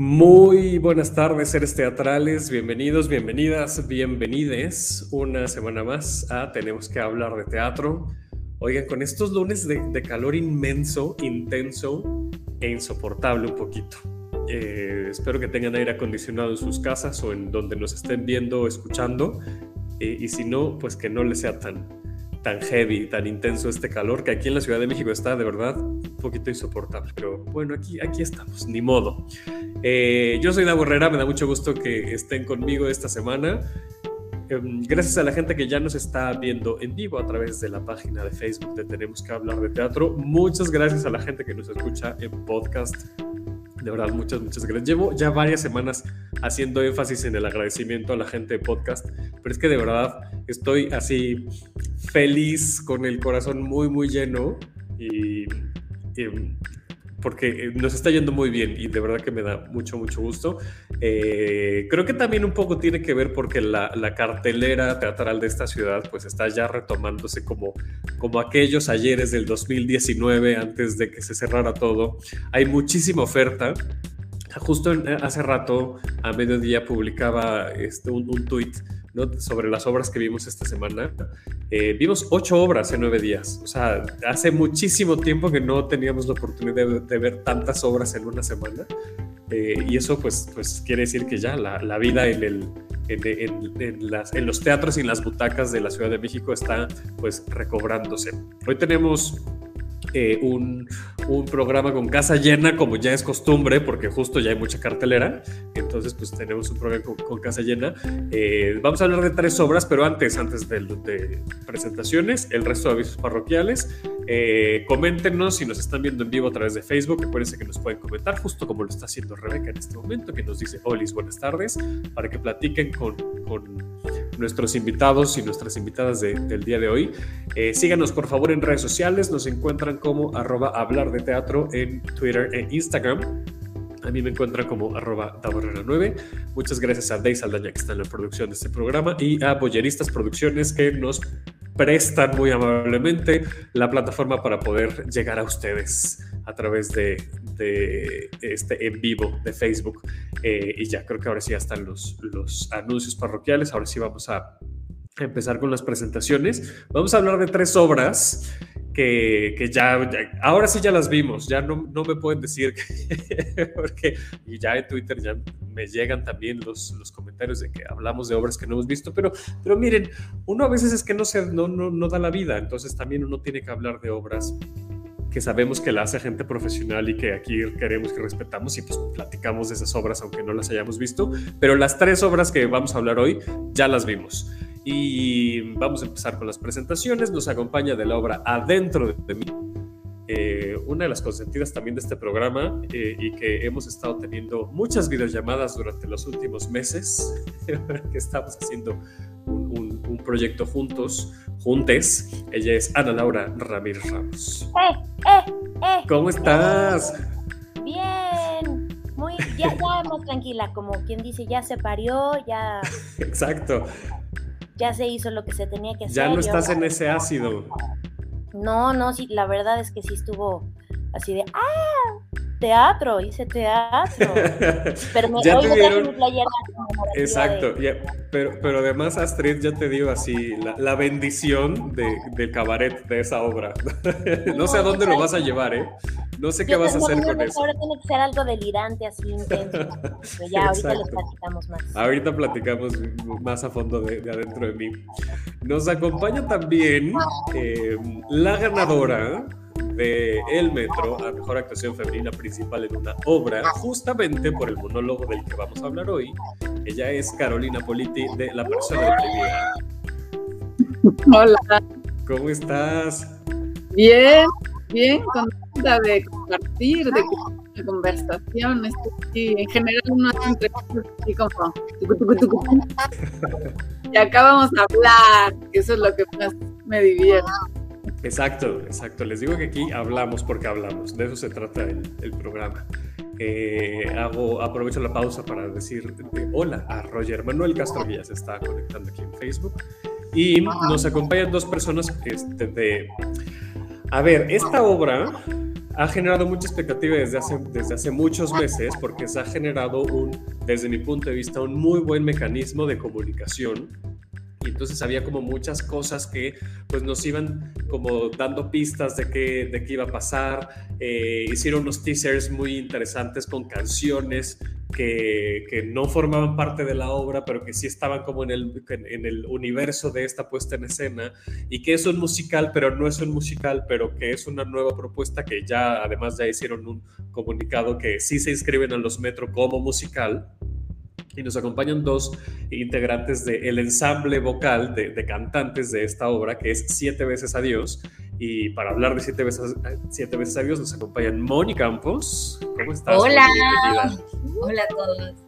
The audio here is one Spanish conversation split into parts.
Muy buenas tardes, seres teatrales. Bienvenidos, bienvenidas, bienvenides una semana más a Tenemos que hablar de teatro. Oigan, con estos lunes de, calor inmenso, intenso e insoportable un poquito. Eh, espero que tengan aire acondicionado en sus casas o en donde nos estén viendo o escuchando. Eh, y si no, pues que no les sea tan, tan heavy, tan intenso este calor, que aquí en la Ciudad de México está de verdad un poquito insoportable. Pero bueno, aquí, aquí estamos, ni modo. Eh, yo soy Davo Herrera, me da mucho gusto que estén conmigo esta semana. Em, gracias a la gente que ya nos está viendo en vivo a través de la página de Facebook de Tenemos que hablar de teatro. Muchas gracias a la gente que nos escucha en podcast. De verdad, muchas, muchas gracias. Llevo ya varias semanas haciendo énfasis en el agradecimiento a la gente de podcast, pero es que de verdad estoy así feliz, con el corazón muy, muy lleno y, porque nos está yendo muy bien y de verdad que me da mucho, mucho gusto. Eh, creo que también un poco tiene que ver porque la, cartelera teatral de esta ciudad pues está ya retomándose como, como aquellos ayeres del 2019 antes de que se cerrara todo. Hay muchísima oferta. Justo hace rato, a mediodía, publicaba este, un, un tuit sobre las obras que vimos esta semana. Eh, vimos ocho obras en nueve días. O sea, hace muchísimo tiempo que no teníamos la oportunidad de, ver tantas obras en una semana. Eh, y eso pues, pues quiere decir que ya la, la vida en, el, en, en, las, en, los teatros y en las butacas de la Ciudad de México está pues recobrándose. Hoy tenemos eh, un, un, programa con casa llena, como ya es costumbre, porque justo ya hay mucha cartelera. Entonces, pues tenemos un programa con, casa llena. Eh, vamos a hablar de tres obras, pero antes, antes de, de presentaciones, el resto de avisos parroquiales. Eh, coméntenos si nos están viendo en vivo a través de Facebook. Acuérdense que nos pueden comentar, justo como lo está haciendo Rebeca en este momento, que nos dice: Olis, buenas tardes, para que platiquen con, con nuestros invitados y nuestras invitadas del día de hoy. Eh, síganos por favor en redes sociales, nos encuentran como arroba hablar de teatro en Twitter e Instagram. A mí me encuentran como arroba 9 Muchas gracias a Dey Saldaña que está en la producción de este programa y a Boyeristas Producciones que nos prestan muy amablemente la plataforma para poder llegar a ustedes a través de, este en vivo de Facebook. Eh, y ya creo que ahora sí ya están los, los anuncios parroquiales. Ahora sí vamos a empezar con las presentaciones. Vamos a hablar de tres obras que, que ya, ahora sí ya las vimos, ya no, no me pueden decir que, porque y ya en Twitter ya me llegan también los, los comentarios de que hablamos de obras que no hemos visto, pero, pero miren, uno a veces es que no, se, no, no, no da la vida, entonces también uno tiene que hablar de obras que sabemos que la hace gente profesional y que aquí queremos que respetamos y pues platicamos de esas obras aunque no las hayamos visto, pero las tres obras que vamos a hablar hoy ya las vimos. Y vamos a empezar con las presentaciones. Nos acompaña de la obra Adentro de mí, eh, una de las consentidas también de este programa eh, y que hemos estado teniendo muchas videollamadas durante los últimos meses, que estamos haciendo un, un, proyecto juntos, juntes. Ella es Ana Laura Ramírez Ramos. Eh, eh, eh. ¿Cómo estás? Bien, muy, ya, ya más tranquila, como quien dice, ya se parió, ya. Exacto ya se hizo lo que se tenía que hacer. Ya no estás en ese ácido. No, no, sí, la verdad es que sí estuvo así de, ¡ah! Teatro, hice teatro. Pero me ya te dieron... Exacto, pero, pero además Astrid ya te dio así la, bendición de, del cabaret de esa obra. no sé a dónde lo vas a llevar, ¿eh? No sé qué vas a hacer con eso. Ahora tiene que ser algo delirante, así intenso. Pero ya ahorita les platicamos más. Ahorita platicamos más a fondo de, adentro de mí. Nos acompaña también eh, la ganadora de El Metro a Mejor Actuación Femenina Principal en una obra, justamente por el monólogo del que vamos a hablar hoy. Ella es Carolina Politi de La Persona Deprimida. Hola. ¿Cómo estás? Bien, bien, contenta de compartir, de la conversación. en general uno hace entrevistas así como... y acá vamos a hablar, que eso es lo que más me divierte. Exacto, exacto. Les digo que aquí hablamos porque hablamos. De eso se trata el, programa. Eh, hago, aprovecho la pausa para decir hola a Roger Manuel Castro, ya se está conectando aquí en Facebook. Y nos acompañan dos personas este, de... A ver, esta obra ha generado mucha expectativa desde hace, desde hace muchos meses porque se ha generado un, desde mi punto de vista, un muy buen mecanismo de comunicación entonces había como muchas cosas que pues nos iban como dando pistas de qué, de qué iba a pasar. Eh, hicieron unos teasers muy interesantes con canciones que, que, no formaban parte de la obra, pero que sí estaban como en el, en el universo de esta puesta en escena y que es un musical, pero no es un musical, pero que es una nueva propuesta que ya además ya hicieron un comunicado que sí se inscriben a los Metro como musical y nos acompañan dos integrantes del ensamble vocal de, cantantes de esta obra, que es Siete veces Adiós. Y para hablar de Siete veces, siete veces Adiós nos acompañan Moni Campos. ¿Cómo estás? Hola. Hola a todos.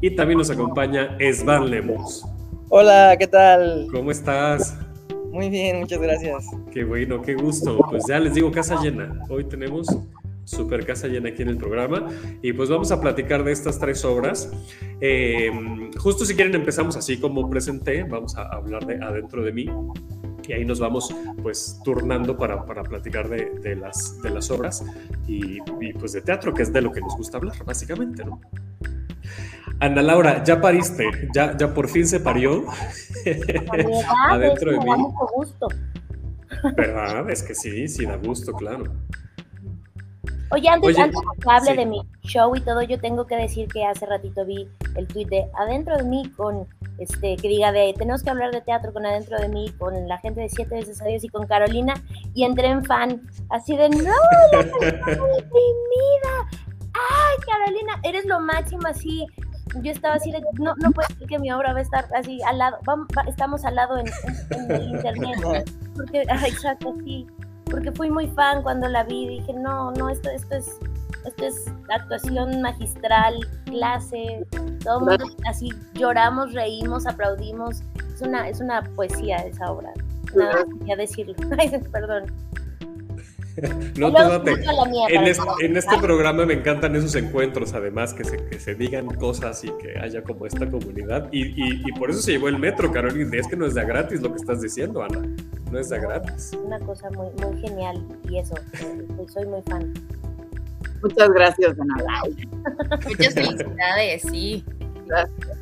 Y también nos acompaña Esvan Lemos. Hola, ¿qué tal? ¿Cómo estás? Muy bien, muchas gracias. Qué bueno, qué gusto. Pues ya les digo, casa llena. Hoy tenemos super casa llena aquí en el programa. Y pues vamos a platicar de estas tres obras. Eh, justo si quieren empezamos así como presenté, vamos a hablar de Adentro de mí. Y ahí nos vamos pues turnando para, para platicar de, de, las, de las obras y, y, pues de teatro, que es de lo que nos gusta hablar, básicamente, ¿no? Ana Laura, ya pariste, ya, ya por fin se parió adentro de mí. Gusto. ¿Verdad? Es que sí, sí da gusto, claro. Oye, antes, antes que hable de mi show y todo, yo tengo que decir que hace ratito vi el tweet de Adentro de mí con, este, que diga de, tenemos que hablar de teatro con Adentro de mí, con la gente de Siete veces a Dios y con Carolina, y entré en fan, así de, no, la deprimida, ay, Carolina, eres lo máximo, así, yo estaba así de, no, no puedo decir que mi obra va a estar así al lado, vamos, estamos al lado en, en, en el internet, porque, exacto, sí porque fui muy fan cuando la vi, dije, no, no, esto, esto es esto es actuación magistral, clase, todo mundo así lloramos, reímos, aplaudimos. Es una, es una poesía esa obra. Nada más decirlo. perdón. No te date. En, este, en este programa me encantan esos encuentros, además, que se, que se digan cosas y que haya como esta comunidad. Y, y, y por eso se llevó el metro, Carolina. Es que no es de gratis lo que estás diciendo, Ana. No es de gratis. Una cosa muy, muy genial y eso, soy muy fan. Muchas gracias, Ana Muchas felicidades, sí. Gracias.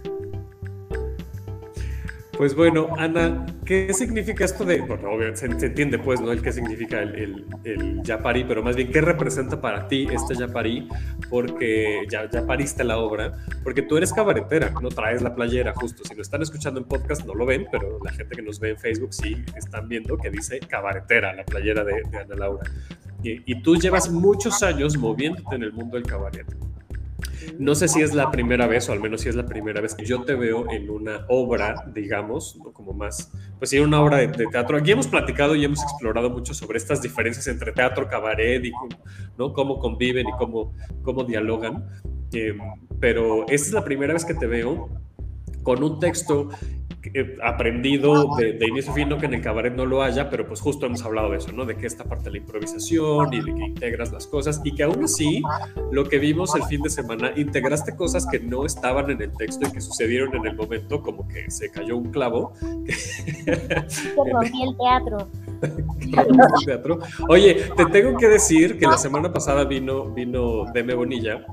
Pues bueno, Ana, ¿qué significa esto de, bueno, obviamente se, entiende pues, ¿no? El qué significa el, el, el, Yapari, pero más bien, ¿qué representa para ti este Yapari? Porque ya, ya pariste la obra, porque tú eres cabaretera, no traes la playera justo. Si lo están escuchando en podcast no lo ven, pero la gente que nos ve en Facebook sí están viendo que dice cabaretera, la playera de, de Ana Laura. Y, y tú llevas muchos años moviéndote en el mundo del cabaret. No sé si es la primera vez, o al menos si es la primera vez que yo te veo en una obra, digamos, ¿no? como más, pues sí, una obra de, teatro. Aquí hemos platicado y hemos explorado mucho sobre estas diferencias entre teatro, cabaret y ¿no? cómo conviven y cómo, cómo dialogan. Eh, pero esta es la primera vez que te veo con un texto aprendido de, de, inicio a fin, no que en el cabaret no lo haya, pero pues justo hemos hablado de eso, ¿no? De que esta parte de la improvisación y de que integras las cosas y que aún así, lo que vimos el fin de semana, integraste cosas que no estaban en el texto y que sucedieron en el momento, como que se cayó un clavo. Se rompí el teatro. el teatro. Oye, te tengo que decir que la semana pasada vino, vino Deme Bonilla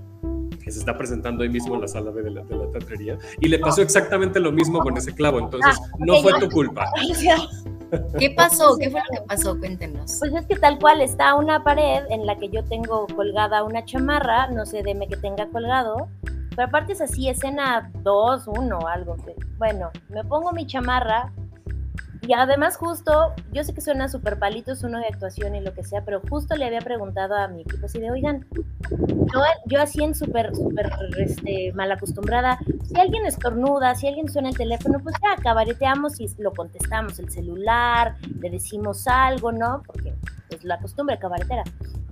que se está presentando ahí mismo en la sala de la, de la teatrería, y le pasó exactamente lo mismo con ese clavo, entonces ah, no fue tu culpa. ¿Qué pasó? ¿Qué fue lo que pasó? Cuéntenos. Pues es que tal cual está una pared en la que yo tengo colgada una chamarra, no sé, deme que tenga colgado, pero aparte es así, escena 2, 1, algo. Bueno, me pongo mi chamarra, y además justo, yo sé que suena súper palito, es uno de actuación y lo que sea, pero justo le había preguntado a mi equipo así de, oigan, yo, yo así en súper, súper este, mal acostumbrada, si alguien estornuda, si alguien suena el teléfono, pues ya cabareteamos y lo contestamos, el celular, le decimos algo, ¿no? Porque es la costumbre cabaretera.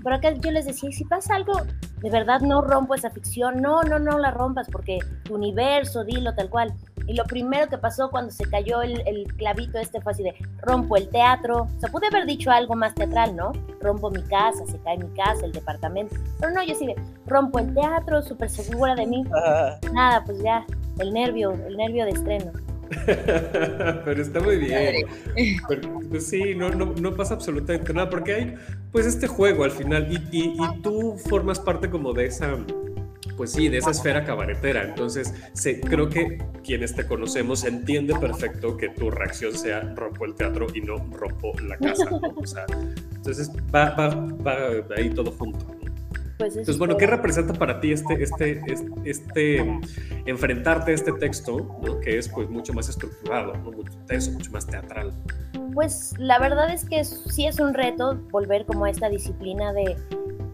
Pero acá yo les decía, si pasa algo, de verdad no rompo esa ficción, no, no, no la rompas, porque tu universo, dilo tal cual. Y lo primero que pasó cuando se cayó el, el, clavito este fue así de rompo el teatro. O sea, pude haber dicho algo más teatral, ¿no? Rompo mi casa, se cae mi casa, el departamento. Pero no, yo sí de rompo el teatro, súper segura de mí. Nada, pues ya, el nervio, el nervio de estreno. Pero está muy bien. pues sí, no, no, no, pasa absolutamente nada, porque hay pues este juego al final y, y, y tú formas parte como de esa pues sí, de esa esfera cabaretera. Entonces, creo que quienes te conocemos entiende perfecto que tu reacción sea rompo el teatro y no rompo la casa. O sea, entonces va, va, va, ahí todo junto. Pues Entonces, bueno, ¿qué representa para ti este, este, este, enfrentarte a este texto, que es pues mucho más estructurado, mucho tenso, mucho más teatral? Pues la verdad es que sí es un reto volver como a esta disciplina de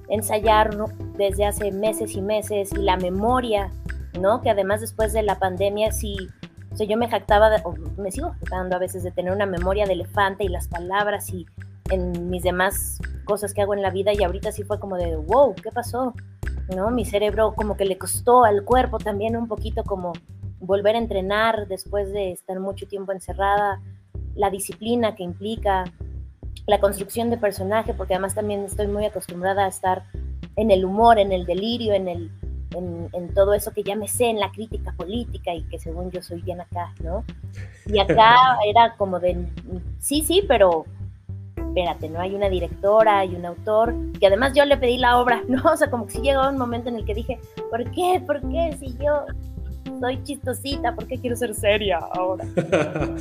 ensayar desde hace meses y meses y la memoria, ¿no? Que además después de la pandemia sí, o sea, yo me jactaba, o me sigo jactando a veces de tener una memoria de elefante y las palabras y en mis demás cosas que hago en la vida y ahorita sí fue como de, wow, ¿qué pasó? ¿No? Mi cerebro como que le costó al cuerpo también un poquito como volver a entrenar después de estar mucho tiempo encerrada, la disciplina que implica, la construcción de personaje, porque además también estoy muy acostumbrada a estar en el humor, en el delirio, en, el, en, todo eso que ya me sé, en la crítica política y que según yo soy bien acá, ¿no? Y acá era como de, sí, sí, pero espérate, ¿no? Hay una directora, hay un autor, que además yo le pedí la obra, ¿no? O sea, como que sí llegó un momento en el que dije, ¿por qué? ¿Por qué? Si yo soy chistosita, ¿por qué quiero ser seria ahora?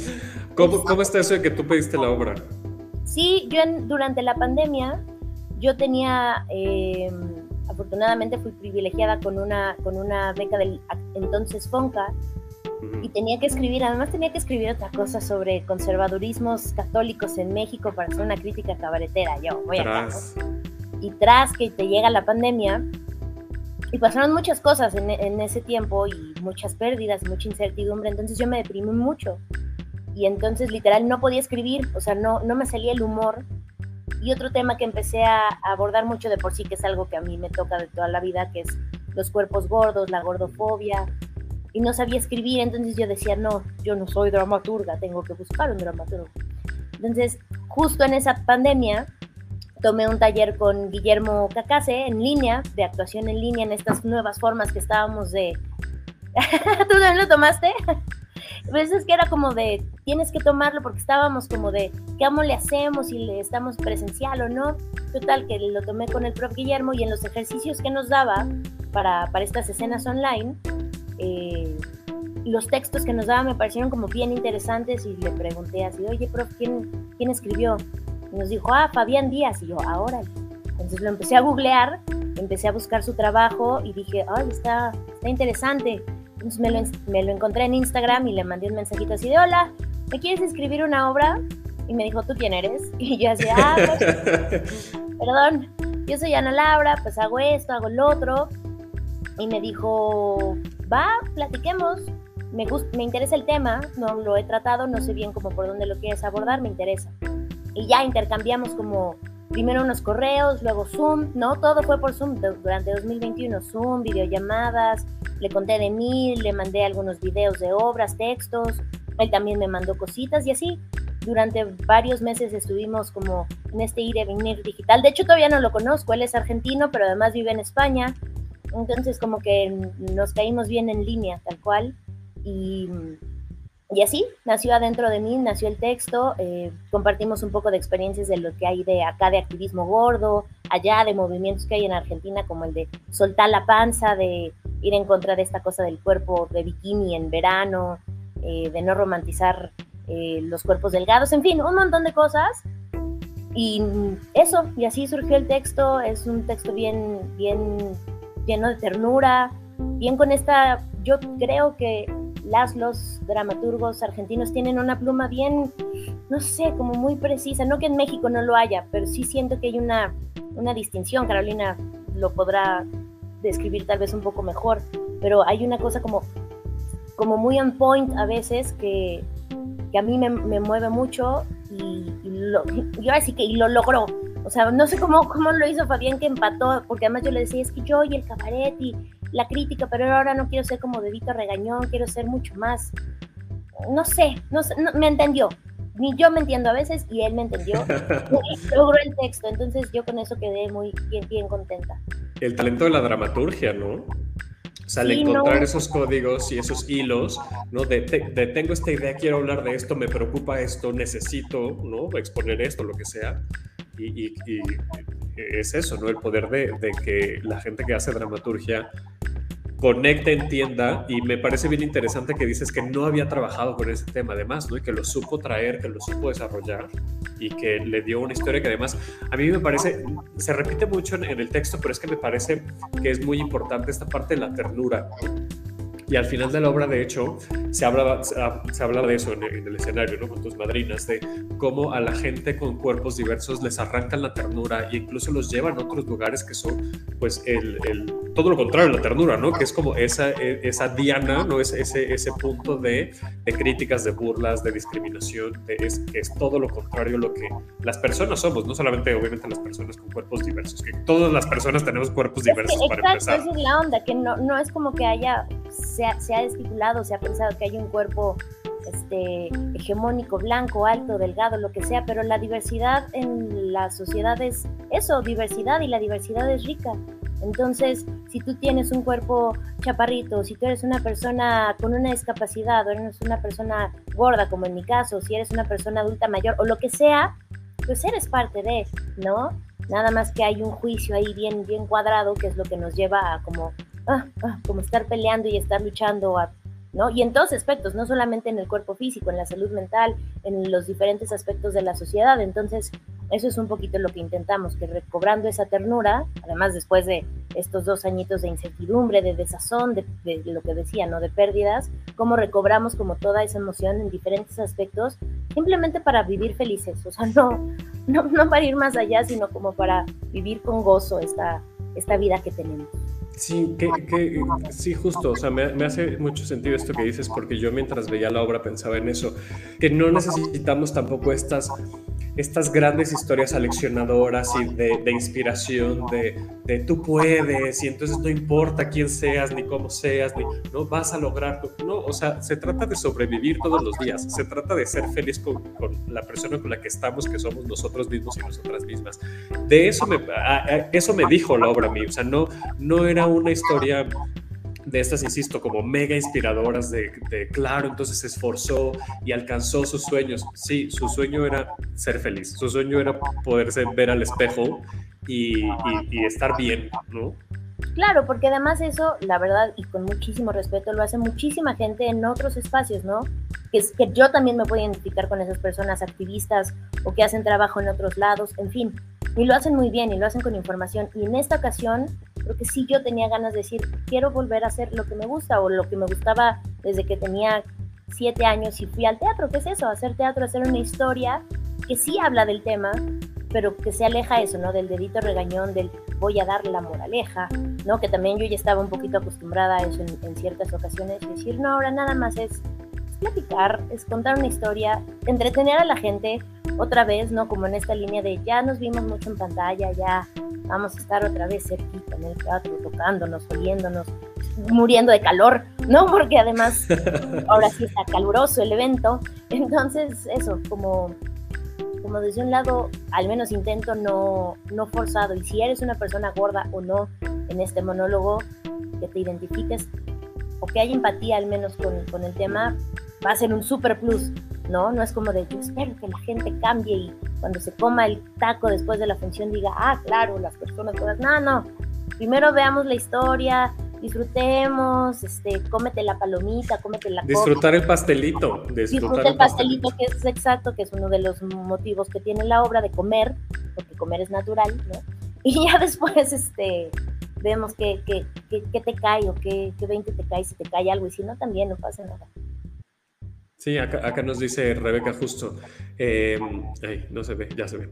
¿Cómo, ¿Cómo está eso de que tú pediste la obra? Sí, yo durante la pandemia, yo tenía, em, afortunadamente fui privilegiada con una, con una beca del entonces FONCA y tenía que escribir, además tenía que escribir otra cosa sobre conservadurismos católicos en México para hacer una crítica cabaretera, yo voy a Y tras que te llega la pandemia, y pasaron muchas cosas en, en, ese tiempo y muchas pérdidas, mucha incertidumbre, entonces yo me deprimí mucho. Y entonces literal no podía escribir, o sea, no, no me salía el humor. Y otro tema que empecé a abordar mucho de por sí, que es algo que a mí me toca de toda la vida, que es los cuerpos gordos, la gordofobia, y no sabía escribir, entonces yo decía, no, yo no soy dramaturga, tengo que buscar un dramaturgo. Entonces, justo en esa pandemia, tomé un taller con Guillermo Cacase en línea, de actuación en línea, en estas nuevas formas que estábamos de... ¿Tú también lo tomaste? Pues es que era como de, tienes que tomarlo porque estábamos como de, ¿qué amo le hacemos? Si le estamos presencial o no. Total, que lo tomé con el prof Guillermo y en los ejercicios que nos daba para, para estas escenas online, eh, los textos que nos daba me parecieron como bien interesantes y le pregunté así, oye, prof, ¿quién, quién escribió? Y nos dijo, ah, Fabián Díaz. Y yo, ahora. Entonces lo empecé a googlear, empecé a buscar su trabajo y dije, ay, está, está interesante me lo, me lo encontré en Instagram y le mandé un mensajito así de, hola, ¿me quieres escribir una obra? Y me dijo, ¿tú quién eres? Y yo así, ah, pues, perdón, yo soy Ana Laura, pues hago esto, hago lo otro. Y me dijo, va, platiquemos. Me, me interesa el tema, no lo he tratado, no sé bien cómo por dónde lo quieres abordar, me interesa. Y ya intercambiamos como primero unos correos, luego Zoom, ¿no? Todo fue por Zoom durante 2021, Zoom, videollamadas, le conté de mí, le mandé algunos videos de obras, textos, él también me mandó cositas y así. Durante varios meses estuvimos como en este ir y venir digital. De hecho, todavía no lo conozco, él es argentino, pero además vive en España. Entonces, como que nos caímos bien en línea, tal cual. Y y así nació adentro de mí, nació el texto, eh, compartimos un poco de experiencias de lo que hay de acá de activismo gordo, allá de movimientos que hay en Argentina como el de soltar la panza, de ir en contra de esta cosa del cuerpo de bikini en verano, eh, de no romantizar eh, los cuerpos delgados, en fin, un montón de cosas. Y eso, y así surgió el texto, es un texto bien, bien lleno de ternura, bien con esta, yo creo que las, los dramaturgos argentinos tienen una pluma bien, no sé, como muy precisa. No que en México no lo haya, pero sí siento que hay una, una distinción. Carolina lo podrá describir tal vez un poco mejor, pero hay una cosa como, como muy on point a veces que, que a mí me, me mueve mucho y, lo, yo así que y lo logró. O sea, no sé cómo, cómo lo hizo Fabián que empató, porque además yo le decía, es que yo y el cabaret y la crítica, pero ahora no quiero ser como dedito regañón, quiero ser mucho más, no sé, no, sé, me entendió. Ni yo me entiendo a veces y él me entendió. logró el texto, entonces yo con eso quedé muy bien, bien contenta. El talento de la dramaturgia, ¿no? O sea, al Sí, encontrar no. esos códigos y esos hilos, ¿no? De, te- de tengo esta idea, quiero hablar de esto, me preocupa esto, necesito, ¿no? Exponer esto, lo que sea. Y, es eso, ¿no? El poder de, de que la gente que hace dramaturgia conecte, entienda, y me parece bien interesante que dices que no había trabajado con ese tema además, ¿no? Y que lo supo traer, que lo supo desarrollar y que le dio una historia que además a mí me parece, se repite mucho en el texto, pero es que me parece que es muy importante esta parte de la ternura. Y al final de la obra, de hecho, se habla, se, ha- se habla de eso en, el- en el escenario, ¿no? Con tus madrinas, de cómo a la gente con cuerpos diversos les arrancan la ternura e incluso los llevan a otros lugares que son, pues, el, el- todo lo contrario la ternura, ¿no? Que es como esa, e- esa diana, ¿no? Es ese, ese punto de, de críticas, de burlas, de discriminación, de- es, que es todo lo contrario a lo que las personas somos, no solamente, obviamente, las personas con cuerpos diversos, que todas las personas tenemos cuerpos Es que, diversos para exacto, empezar. esa es la onda, que no, no es como que haya, se ha, se ha estipulado, se ha pensado que hay un cuerpo este, hegemónico, blanco, alto, delgado, lo que sea, pero la diversidad en la sociedad es eso, diversidad, y la diversidad es rica. Entonces, si tú tienes un cuerpo chaparrito, si tú eres una persona con una discapacidad, o eres una persona gorda, como en mi caso, si eres una persona adulta mayor, o lo que sea, pues eres parte de, ¿no? Nada más que hay un juicio ahí bien, bien cuadrado, que es lo que nos lleva a como, ah, ah, como estar peleando y estar luchando, ¿no? Y en todos aspectos, no solamente en el cuerpo físico, en la salud mental, en los diferentes aspectos de la sociedad. Entonces, eso es un poquito lo que intentamos, que recobrando esa ternura, además después de estos dos añitos de incertidumbre, de desazón, de, de lo que decía, ¿no? De pérdidas, cómo recobramos como toda esa emoción en diferentes aspectos, simplemente para vivir felices, o sea, no, no, no para ir más allá, sino como para vivir con gozo esta, esta vida que tenemos. Sí, que, sí, justo, o sea, me, hace mucho sentido esto que dices porque yo mientras veía la obra pensaba en eso, que no necesitamos tampoco estas, estas grandes historias aleccionadoras y de, inspiración, de, de tú puedes y entonces no importa quién seas ni cómo seas, ni no vas a lograr, no, o sea, se trata de sobrevivir todos los días, se trata de ser feliz con, la persona con la que estamos, que somos nosotros mismos y nosotras mismas. De eso me, eso me dijo la obra a mí, o sea, no, no era una historia de estas, insisto, como mega inspiradoras de, claro, entonces se esforzó y alcanzó sus sueños. Sí, su sueño era ser feliz, su sueño era poderse ver al espejo y, y, y estar bien, ¿no? Claro, porque además eso, la verdad, y con muchísimo respeto, lo hace muchísima gente en otros espacios, ¿no? Que, es, que yo también me puedo identificar con esas personas activistas o que hacen trabajo en otros lados, en fin, y lo hacen muy bien y lo hacen con información. Y en esta ocasión, creo que sí yo tenía ganas de decir, quiero volver a hacer lo que me gusta o lo que me gustaba desde que tenía siete años y fui al teatro. ¿Qué es eso? Hacer teatro, hacer una historia que sí habla del tema, pero que se aleja eso, ¿no? Del dedito regañón, del voy a darle la moraleja, ¿no? Que también yo ya estaba un poquito acostumbrada a eso en, en ciertas ocasiones, decir, no, ahora nada más es platicar, es contar una historia, entretener a la gente otra vez, ¿no? Como en esta línea de ya nos vimos mucho en pantalla, ya vamos a estar otra vez cerquita en el teatro, tocándonos, oliéndonos, muriendo de calor, ¿no? Porque además ahora sí está caluroso el evento. Entonces, eso, como, como desde un lado, al menos intento no, no forzado. Y si eres una persona gorda o no en este monólogo, que te identifiques o que haya empatía al menos con, con el tema, va a ser un super plus, ¿no? No es como de yo espero que la gente cambie y cuando se coma el taco después de la función diga, ah, claro, las personas todas. No, no. Primero veamos la historia, disfrutemos, este, cómete la palomita, cómete la Disfrutar el pastelito. Disfrutar Disfruta el pastelito, que es exacto, que es uno de los motivos que tiene la obra de comer, porque comer es natural, ¿no? Y ya después, este, vemos qué, qué, qué, qué te cae o qué, qué 20 te cae, si te cae algo, y si no, también no pasa nada. Sí, acá, acá nos dice Rebeca justo. Eh, ay, no se ve, ya se ve.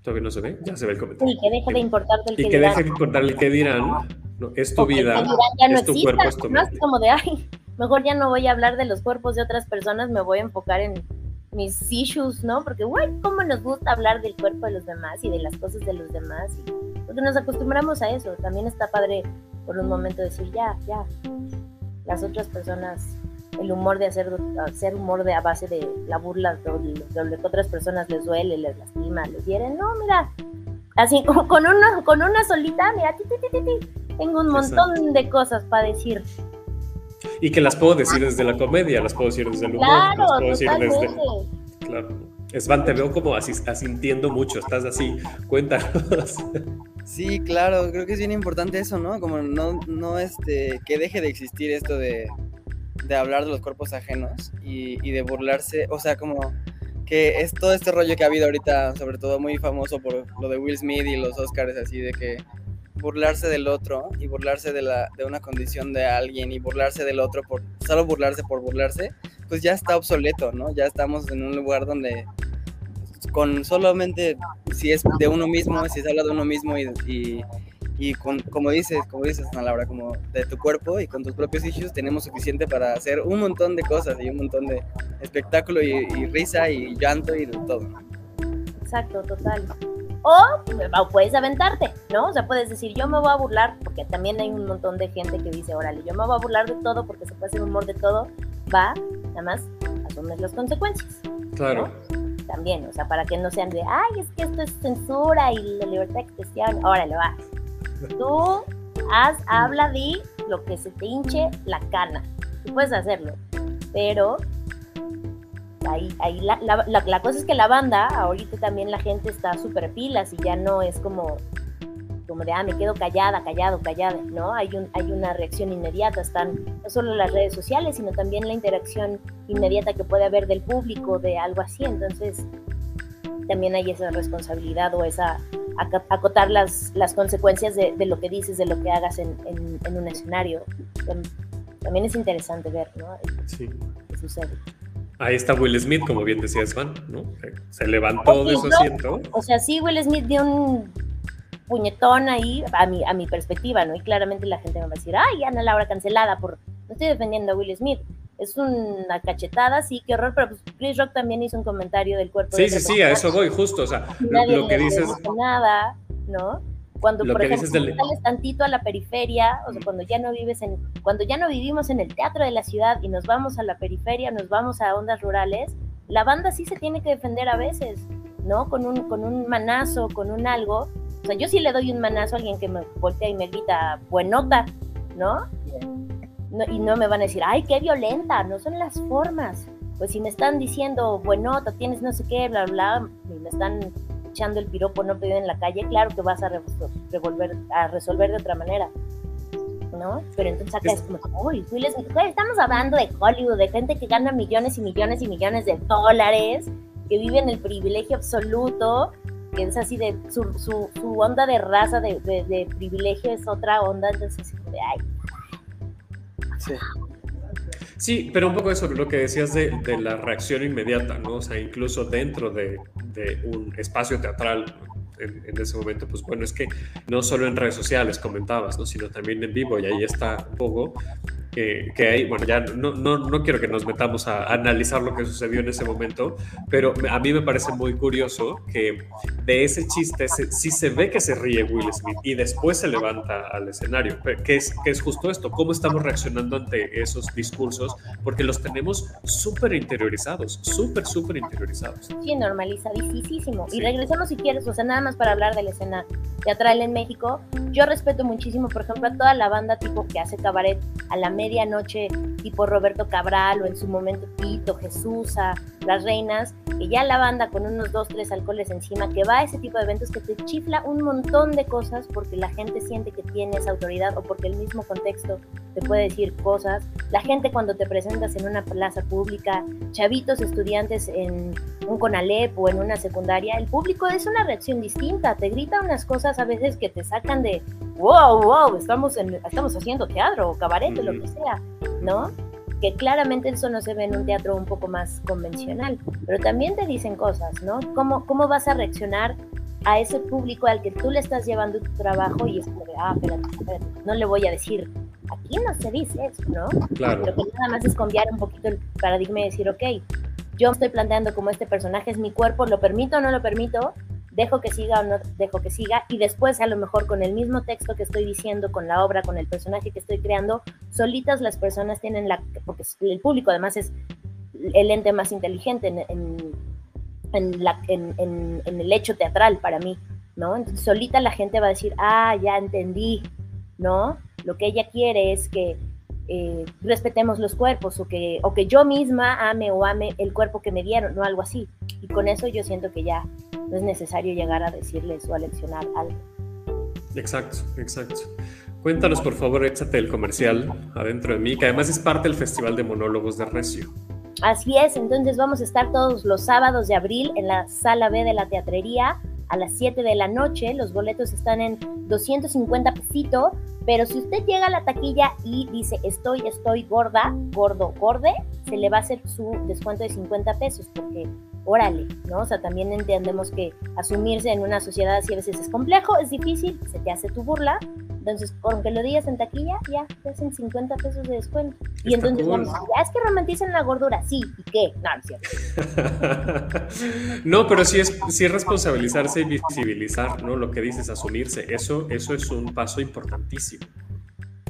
¿Todavía no se ve? Ya se ve el comentario. Y que deje de importarte el y que, que dirán. deje de importar el que dirán. No, es tu que vida, que dirán ya no es tu exista, cuerpo, es tu ¿no? Es como de, ay, mejor ya no voy a hablar de los cuerpos de otras personas, me voy a enfocar en mis issues, ¿no? Porque, güey, ¿cómo nos gusta hablar del cuerpo de los demás y de las cosas de los demás? Y, porque nos acostumbramos a eso. También está padre por un momento decir, ya, ya, las otras personas, el humor de hacer, hacer humor de a base de la burla, de lo que otras personas les duele, les lastima, les hieren. No, mira, así con, con una, con una solita, mira, ti, ti, ti, ti, ti, Tengo un montón de cosas para decir. Y que las puedo decir desde la comedia, las puedo decir desde el humor, Claro, las puedo decir desde... Claro. Svan, te veo como así, asintiendo mucho, estás así, cuéntanos. Sí, claro, creo que es bien importante eso, ¿no? Como no, no este, que deje de existir esto de, de hablar de los cuerpos ajenos y, de burlarse, o sea, como que es todo este rollo que ha habido ahorita, sobre todo muy famoso por lo de Will Smith y los Oscars, así de que burlarse del otro y burlarse de, la, de una condición de alguien y burlarse del otro por solo burlarse por burlarse, pues ya está obsoleto, ¿no? Ya estamos en un lugar donde con solamente si es de uno mismo, si se habla de uno mismo y, y con, como dices, como dices, Ana Laura, como de tu cuerpo y con tus propios issues tenemos suficiente para hacer un montón de cosas y un montón de espectáculo y, y risa y llanto y de todo. ¿no? Exacto, total. O, o puedes aventarte, ¿no? O sea, puedes decir, yo me voy a burlar, porque también hay un montón de gente que dice, órale, yo me voy a burlar de todo porque se puede hacer humor de todo. Va, nada más asumes las consecuencias. Claro. También, o sea, para que no sean de, ay, es que esto es censura y la libertad de expresión. Órale, va. Tú haz, habla, di lo que se te hinche la cana. Tú puedes hacerlo. Pero ahí, ahí la, la, la, la cosa es que la banda, ahorita también la gente está súper pilas y ya no es como, como de, ah, me quedo callada, callado, callada, ¿no? Hay, un, hay una reacción inmediata, están no solo las redes sociales, sino también la interacción inmediata que puede haber del público, de algo así, entonces también hay esa responsabilidad o esa acotar las, las consecuencias de, de, lo que dices, de lo que hagas en, en, en un escenario. También es interesante ver, ¿no? Sí. ¿Qué sucede? Ahí está Will Smith, como bien decía Svan, ¿no? Se levantó de su asiento. O sea, sí, Will Smith dio un puñetón ahí, a mi, a mi perspectiva, ¿no? Y claramente la gente me va a decir, ay, Ana Laura cancelada por... No estoy defendiendo a Will Smith, es una cachetada, sí, qué horror, pero pues Chris Rock también hizo un comentario del cuerpo. Sí, de sí, sí, a eso voy, justo, o sea, Nadie lo, que dices... Nada, ¿no? Cuando, Lo por que ejemplo, dices del- sales tantito a la periferia, o sea, cuando ya no vives en, cuando ya no vivimos en el teatro de la ciudad y nos vamos a la periferia, nos vamos a ondas rurales, la banda sí se tiene que defender a veces, ¿no? Con un, con un manazo, con un algo. O sea, yo sí le doy un manazo a alguien que me voltea y me grita, buenota, ¿no? No, y no me van a decir, ay, qué violenta, no son las formas. Pues si me están diciendo, buenota, tienes no sé qué, bla, bla, y me están echando el piropo no pedido en la calle, claro que vas a revolver, a resolver de otra manera. ¿No? Pero entonces acá es, como, uy, Will Smith, estamos hablando de Hollywood, de gente que gana millones y millones y millones de dólares, que vive en el privilegio absoluto, que es así de, su, su, su onda de raza, de, de, privilegio es otra onda, entonces de, ay. Sí. Sí, pero un poco eso, lo que decías de, de, la reacción inmediata, ¿no? O sea, incluso dentro de, de un espacio teatral, en, en, ese momento, pues bueno, es que no solo en redes sociales comentabas, ¿no? Sino también en vivo, y ahí está un poco que, que hay, bueno, ya no, no, no, quiero que nos metamos a analizar lo que sucedió en ese momento, pero a mí me parece muy curioso que de ese chiste se, sí se ve que se ríe Will Smith y después se levanta al escenario, que es, que es justo esto, cómo estamos reaccionando ante esos discursos, porque los tenemos súper interiorizados, súper, súper interiorizados. Sí, normalizadísimo. Sí. Y regresamos si quieres, o sea, nada más para hablar de la escena teatral en México, yo respeto muchísimo, por ejemplo, a toda la banda tipo que hace cabaret a la medianoche, tipo Roberto Cabral o en su momento Tito, Jesús, Las Reinas, que ya la banda con unos dos, tres alcoholes encima, que va a ese tipo de eventos que te chifla un montón de cosas porque la gente siente que tienes autoridad o porque el mismo contexto te puede decir cosas. La gente cuando te presentas en una plaza pública, chavitos estudiantes en un CONALEP o en una secundaria, el público es una reacción distinta, te grita unas cosas a veces que te sacan de wow, wow, estamos, en, estamos haciendo teatro o cabaret o lo que sea, ¿no? Que claramente eso no se ve en un teatro un poco más convencional, pero también te dicen cosas, ¿no? ¿Cómo, cómo vas a reaccionar a ese público al que tú le estás llevando tu trabajo y es como de, ah, espérate, espérate, no le voy a decir, aquí no se dice eso, ¿no? Claro. Pero que nada más es cambiar un poquito el paradigma y decir, ok, yo estoy planteando como este personaje es mi cuerpo, ¿lo permito o no lo permito? Dejo que siga o no dejo que siga y después a lo mejor con el mismo texto que estoy diciendo, con la obra, con el personaje que estoy creando, solitas las personas tienen la, porque el público además es el ente más inteligente en, en, en, el hecho teatral para mí, ¿no? Solita la gente va a decir, ah, ya entendí, ¿no? Lo que ella quiere es que eh, respetemos los cuerpos o que, o que yo misma ame o ame el cuerpo que me dieron, no algo así. Y con eso yo siento que ya no es necesario llegar a decirles o a leccionar algo. Exacto, exacto. Cuéntanos, por favor, échate el comercial adentro de mí, que además es parte del Festival de Monólogos de Recio. Así es, entonces vamos a estar todos los sábados de abril en la sala B de la teatrería a las 7 de la noche. Los boletos están en 250 pesitos, pero si usted llega a la taquilla y dice estoy, estoy gorda, gordo, gorde, se le va a hacer su descuento de 50 pesos, porque órale, ¿no? O sea, también entendemos que asumirse en una sociedad así a veces es complejo, es difícil, se te hace tu burla, entonces, con que lo digas en taquilla, ya te hacen 50 pesos de descuento. y entonces vamos, ya es que romanticen la gordura, sí, ¿y qué? No, no, pero sí es, sí es responsabilizarse y visibilizar, ¿no? Lo que dices, asumirse, eso, eso es un paso importantísimo.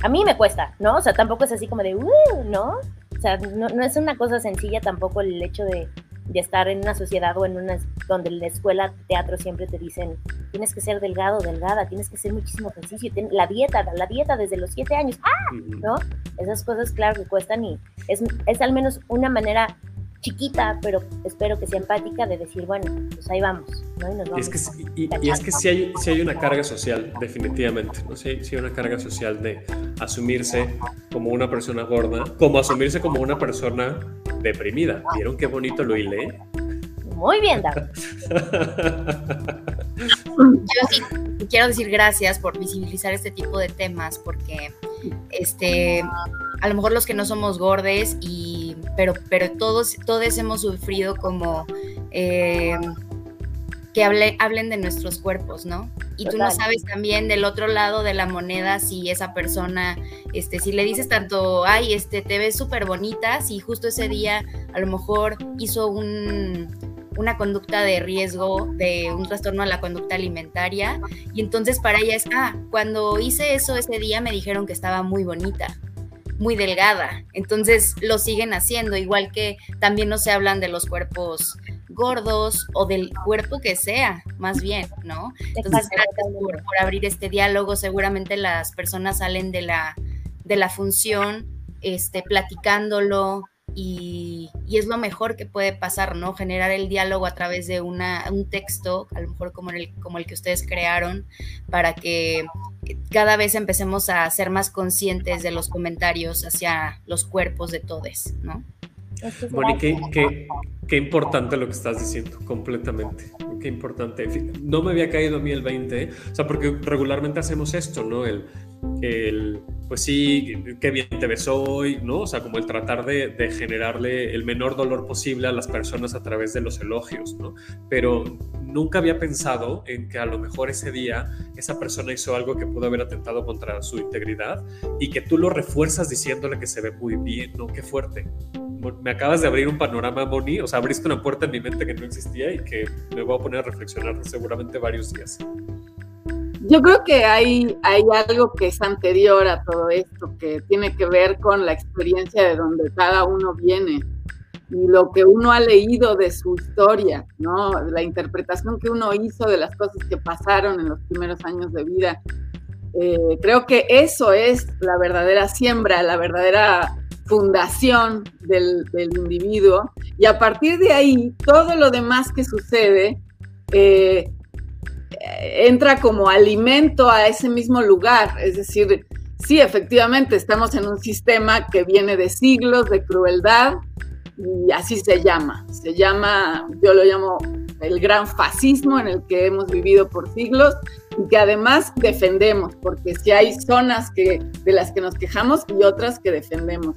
A mí me cuesta, ¿no? O sea, tampoco es así como de, uh, ¿no? O sea, no, no es una cosa sencilla tampoco el hecho de, de estar en una sociedad o en una donde en la escuela teatro siempre te dicen tienes que ser delgado, delgada, tienes que hacer muchísimo ejercicio, la dieta, la dieta desde los siete años, ¡ah! ¿no? Esas cosas claro que cuestan y es, es al menos una manera chiquita, pero espero que sea empática de decir, bueno, pues ahí vamos, ¿no? Y, es que, y, es que sí hay, sí hay una carga social, definitivamente, ¿no? Sí, sí hay una carga social de asumirse como una persona gorda, como asumirse como una persona deprimida. ¿Vieron qué bonito lo hilé? Muy bien, David. Yo sí quiero decir gracias por visibilizar este tipo de temas, porque este, a lo mejor los que no somos gordes y pero, pero todos, todos hemos sufrido como eh, que hable, hablen de nuestros cuerpos, ¿no? Y tú no sabes también del otro lado de la moneda si esa persona, este, si le dices tanto, ay, este, te ves súper bonita, si justo ese día a lo mejor hizo un, una conducta de riesgo, de un trastorno a la conducta alimentaria, y entonces para ella es, ah, cuando hice eso ese día me dijeron que estaba muy bonita muy delgada. Entonces lo siguen haciendo, igual que también no se hablan de los cuerpos gordos o del cuerpo que sea, más bien, ¿no? Entonces, gracias por, abrir este diálogo. Seguramente las personas salen de la, de la función este, platicándolo, y, es lo mejor que puede pasar, ¿no? Generar el diálogo a través de una, un texto, a lo mejor como el, como el que ustedes crearon, para que cada vez empecemos a ser más conscientes de los comentarios hacia los cuerpos de todos, ¿no? Bueno, qué, qué, importante lo que estás diciendo, completamente. Qué importante. No me había caído a mí el 20, o sea, porque regularmente hacemos esto, ¿no? El, el pues sí, qué bien te ves hoy, ¿no? O sea, como el tratar de, generarle el menor dolor posible a las personas a través de los elogios, ¿no? Pero nunca había pensado en que a lo mejor ese día esa persona hizo algo que pudo haber atentado contra su integridad y que tú lo refuerzas diciéndole que se ve muy bien, ¿no? Qué fuerte. Me acabas de abrir un panorama, Moni, o sea, abriste una puerta en mi mente que no existía y que me voy a poner a reflexionar seguramente varios días. Yo creo que hay, hay algo que es anterior a todo esto, que tiene que ver con la experiencia de donde cada uno viene y lo que uno ha leído de su historia, ¿no? La interpretación que uno hizo de las cosas que pasaron en los primeros años de vida. Eh, creo que eso es la verdadera siembra, la verdadera fundación del, del, individuo. Y a partir de ahí, todo lo demás que sucede eh, entra como alimento a ese mismo lugar. Es decir, sí, efectivamente, estamos en un sistema que viene de siglos de crueldad y así se llama. Se llama, yo lo llamo el gran fascismo en el que hemos vivido por siglos y que además defendemos, porque si hay zonas que, de las que nos quejamos y otras que defendemos.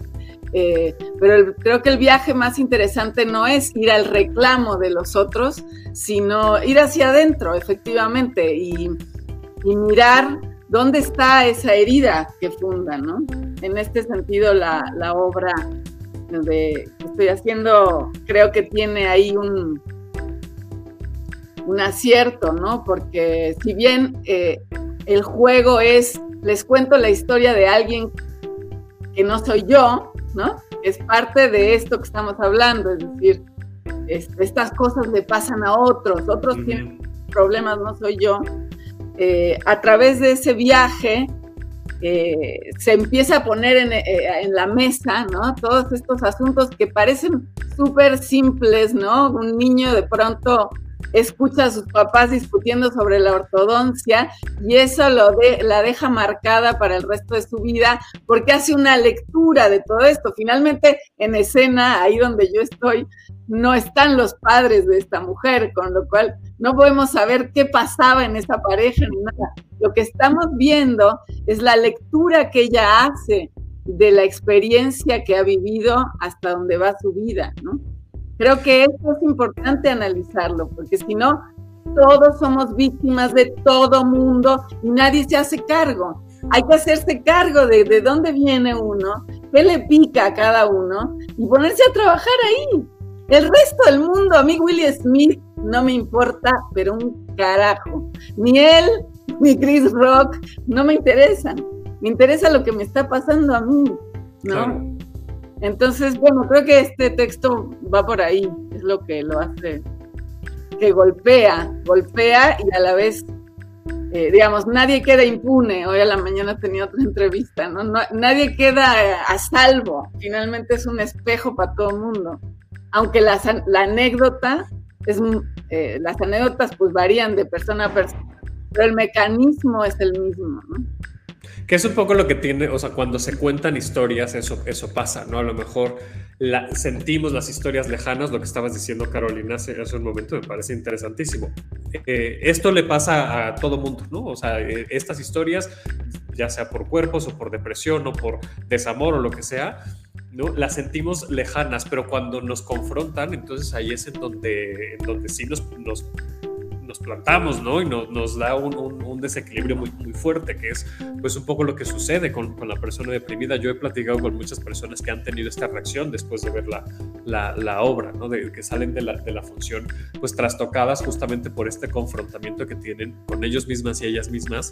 Eh, pero creo que el viaje más interesante no es ir al reclamo de los otros, sino ir hacia adentro, efectivamente, y, mirar dónde está esa herida que funda, ¿no? En este sentido, la, obra de, que estoy haciendo creo que tiene ahí un, un acierto, ¿no? Porque si bien eh, el juego es, les cuento la historia de alguien que no soy yo, ¿no? Es parte de esto que estamos hablando, es decir, estas cosas le pasan a otros, otros tienen problemas, no soy yo. Eh, a través de ese viaje eh, se empieza a poner en, eh, en, la mesa, ¿no? Todos estos asuntos que parecen súper simples, ¿no? Un niño de pronto escucha a sus papás discutiendo sobre la ortodoncia y eso lo de, la deja marcada para el resto de su vida porque hace una lectura de todo esto. Finalmente, en escena, ahí donde yo estoy, no están los padres de esta mujer, con lo cual no podemos saber qué pasaba en esa pareja ni nada. Lo que estamos viendo es la lectura que ella hace de la experiencia que ha vivido hasta donde va su vida, ¿no? Creo que eso es importante analizarlo, porque si no, todos somos víctimas de todo mundo y nadie se hace cargo. Hay que hacerse cargo de, de dónde viene uno, qué le pica a cada uno y ponerse a trabajar ahí. El resto del mundo, a mí Willie Smith no me importa, pero un carajo. Ni él, ni Chris Rock, no me interesan. Me interesa lo que me está pasando a mí, ¿no? Entonces, bueno, creo que este texto va por ahí, es lo que lo hace, que golpea, golpea y a la vez, eh, digamos, nadie queda impune. Hoy a la mañana tenía otra entrevista, ¿no? nadie queda a salvo, finalmente es un espejo para todo el mundo. Aunque la, la anécdota, es, eh, las anécdotas pues varían de persona a persona, pero el mecanismo es el mismo, ¿no? Que es un poco lo que tiene, o sea, cuando se cuentan historias, eso, eso pasa, ¿no? A lo mejor la, sentimos las historias lejanas, lo que estabas diciendo, Carolina, hace, hace un momento, me parece interesantísimo. Eh, esto le pasa a todo mundo, ¿no? O sea, eh, estas historias, ya sea por cuerpos o por depresión o por desamor o lo que sea, ¿no? Las sentimos lejanas, pero cuando nos confrontan, entonces ahí es en donde, en donde sí nos, nos nos plantamos, ¿no? Y nos da un, desequilibrio muy, muy fuerte, que es pues un poco lo que sucede con, la persona deprimida. Yo he platicado con muchas personas que han tenido esta reacción después de ver la, la, obra, ¿no? De que salen de la, de la función pues trastocadas justamente por este confrontamiento que tienen con ellos mismas y ellas mismas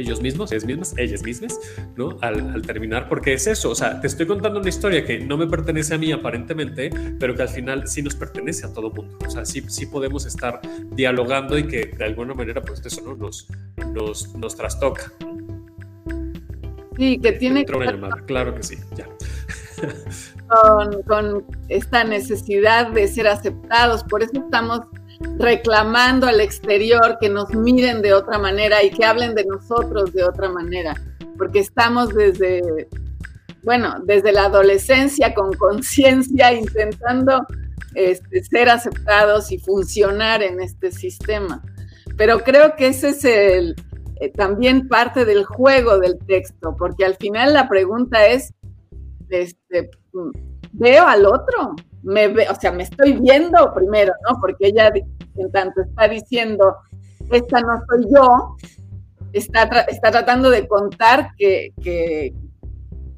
ellos mismos, ellas mismas, ellas mismas, ¿no? Al, terminar, porque es eso, o sea, te estoy contando una historia que no me pertenece a mí aparentemente, pero que al final sí nos pertenece a todo mundo, o sea, sí, sí podemos estar dialogando y que de alguna manera, pues eso ¿no? nos, nos, nos trastoca. Sí, que tiene que... claro que sí, ya. Con, con esta necesidad de ser aceptados, por eso estamos reclamando al exterior que nos miren de otra manera y que hablen de nosotros de otra manera, porque estamos desde, bueno, desde la adolescencia con conciencia intentando este, ser aceptados y funcionar en este sistema. Pero creo que ese es el, eh, también parte del juego del texto, porque al final la pregunta es, este, ¿veo al otro? me o sea, me estoy viendo primero, ¿no? Porque ella, en tanto está diciendo, esta no soy yo, está, está tratando de contar que, que,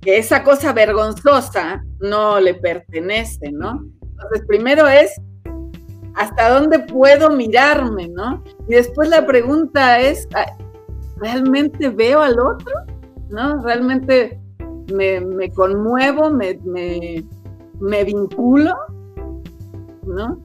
esa cosa vergonzosa no le pertenece, ¿no? Entonces, primero es, ¿hasta dónde puedo mirarme, ¿no? Y después la pregunta es, ¿realmente veo al otro? ¿No? ¿Realmente me, me conmuevo, me me vinculo, ¿no?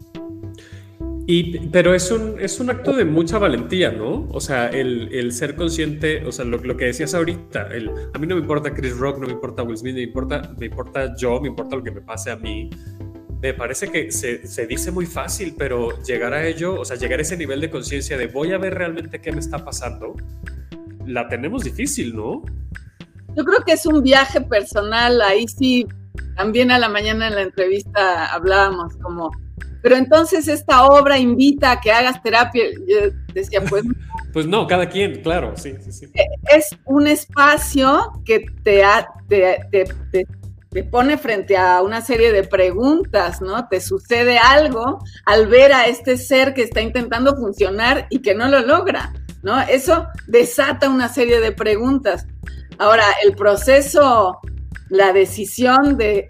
Y, pero es un, es un acto de mucha valentía, ¿no? O sea, el, ser consciente, o sea, lo, lo, que decías ahorita, el, a mí no me importa Chris Rock, no me importa Will Smith, me importa, me importa yo, me importa lo que me pase a mí. Me parece que se, se dice muy fácil, pero llegar a ello, o sea, llegar a ese nivel de conciencia de voy a ver realmente qué me está pasando, la tenemos difícil, ¿no? Yo creo que es un viaje personal, ahí sí también a la mañana en la entrevista hablábamos como, pero entonces esta obra invita a que hagas terapia. Yo decía, pues... pues no, cada quien, claro, sí, sí, sí. E, es un espacio que te, te, te, te, pone frente a una serie de preguntas, ¿no? Te sucede algo al ver a este ser que está intentando funcionar y que no lo logra, ¿no? Eso desata una serie de preguntas. Ahora, el proceso la decisión de,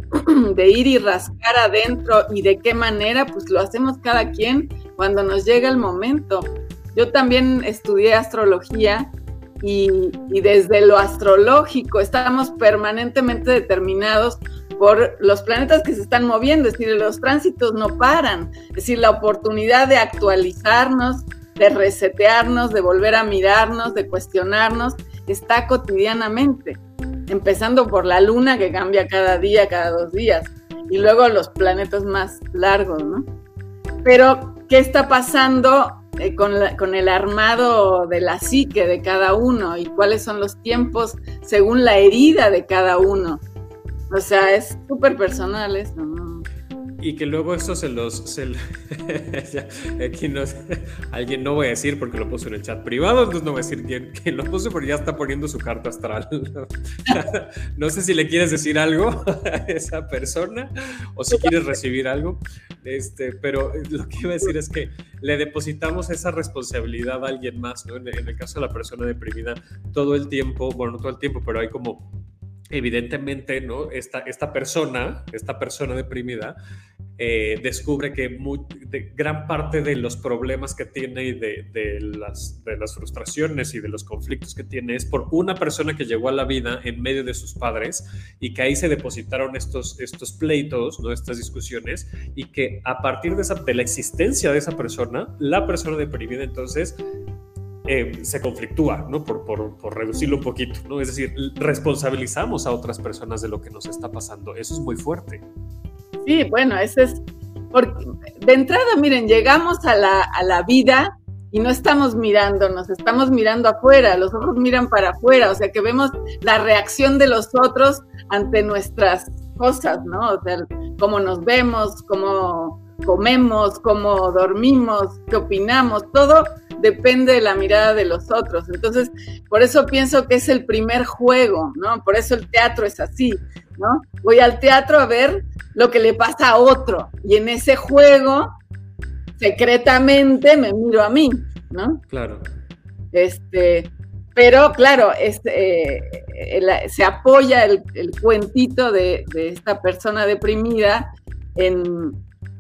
ir y rascar adentro y de qué manera, pues lo hacemos cada quien cuando nos llega el momento. Yo también estudié astrología y, desde lo astrológico estamos permanentemente determinados por los planetas que se están moviendo, es decir, los tránsitos no paran, es decir, la oportunidad de actualizarnos, de resetearnos, de volver a mirarnos, de cuestionarnos, está cotidianamente, empezando por la luna que cambia cada día, cada dos días, y luego los planetas más largos, ¿no? Pero, ¿qué está pasando eh, con, con, el armado de la psique de cada uno y cuáles son los tiempos según la herida de cada uno? O sea, es súper personal eso, ¿no? Y que luego eso se los... Alguien no voy a decir porque lo puso en el chat privado, entonces no voy a decir quién, quién lo puso, pero ya está poniendo su carta astral. no sé si le quieres decir algo a esa persona o si quieres recibir algo, este, pero lo que iba a decir es que le depositamos esa responsabilidad a alguien más, ¿no? En, en el caso de la persona deprimida, todo el tiempo, bueno, no todo el tiempo, pero hay como evidentemente, ¿no? Esta, esta persona, esta persona deprimida, eh, descubre que gran parte de los problemas que tiene y de, las, de las frustraciones y de los conflictos que tiene es por una persona que llegó a la vida en medio de sus padres y que ahí se depositaron estos, estos pleitos, ¿no? estas discusiones, y que a partir de, esa, de la existencia de esa persona, la persona deprimida entonces eh, se conflictúa, ¿no? Por, por, reducirlo un poquito, ¿no? Es decir, responsabilizamos a otras personas de lo que nos está pasando. Eso es muy fuerte. Sí, bueno, ese es... Porque, de entrada, miren, llegamos a la, a la vida y no estamos mirando, nos estamos mirando afuera, los otros miran para afuera, o sea que vemos la reacción de los otros ante nuestras cosas, ¿no? O sea, cómo nos vemos, cómo comemos, cómo dormimos, qué opinamos, todo depende de la mirada de los otros. Entonces, por eso pienso que es el primer juego, ¿no? Por eso el teatro es así, ¿no? Voy al teatro a ver lo que le pasa a otro y en ese juego, secretamente, me miro a mí, ¿no? Claro. Este, pero claro, este, eh, se apoya el, cuentito de, de, esta persona deprimida en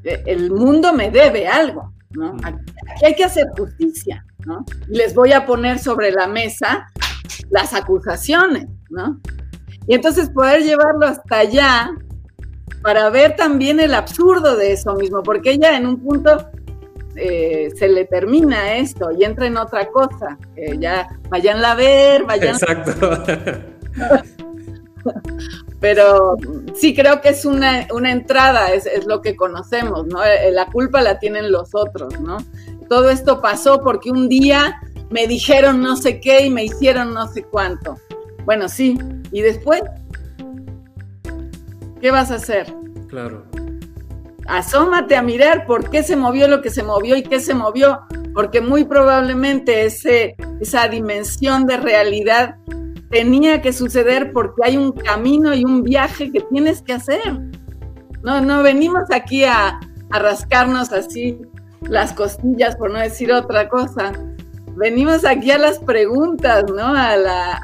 el mundo me debe algo, ¿no? Aquí hay que hacer justicia, ¿no? Y les voy a poner sobre la mesa las acusaciones, ¿no? Y entonces poder llevarlo hasta allá para ver también el absurdo de eso mismo, porque ella en un punto eh, se le termina esto y entra en otra cosa, ya vayan a ver, vayan. Exacto. Pero sí creo que es una, entrada, es, lo que conocemos, ¿no? Eh, la culpa la tienen los otros, ¿no? Todo esto pasó porque un día me dijeron no sé qué y me hicieron no sé cuánto. Bueno, sí. ¿Y después? ¿Qué vas a hacer? Claro. Asómate a mirar por qué se movió lo que se movió y qué se movió, porque muy probablemente ese, esa dimensión de realidad tenía que suceder porque hay un camino y un viaje que tienes que hacer. No, no venimos aquí a, rascarnos así las costillas, por no decir otra cosa. Venimos aquí a las preguntas, ¿no? A la,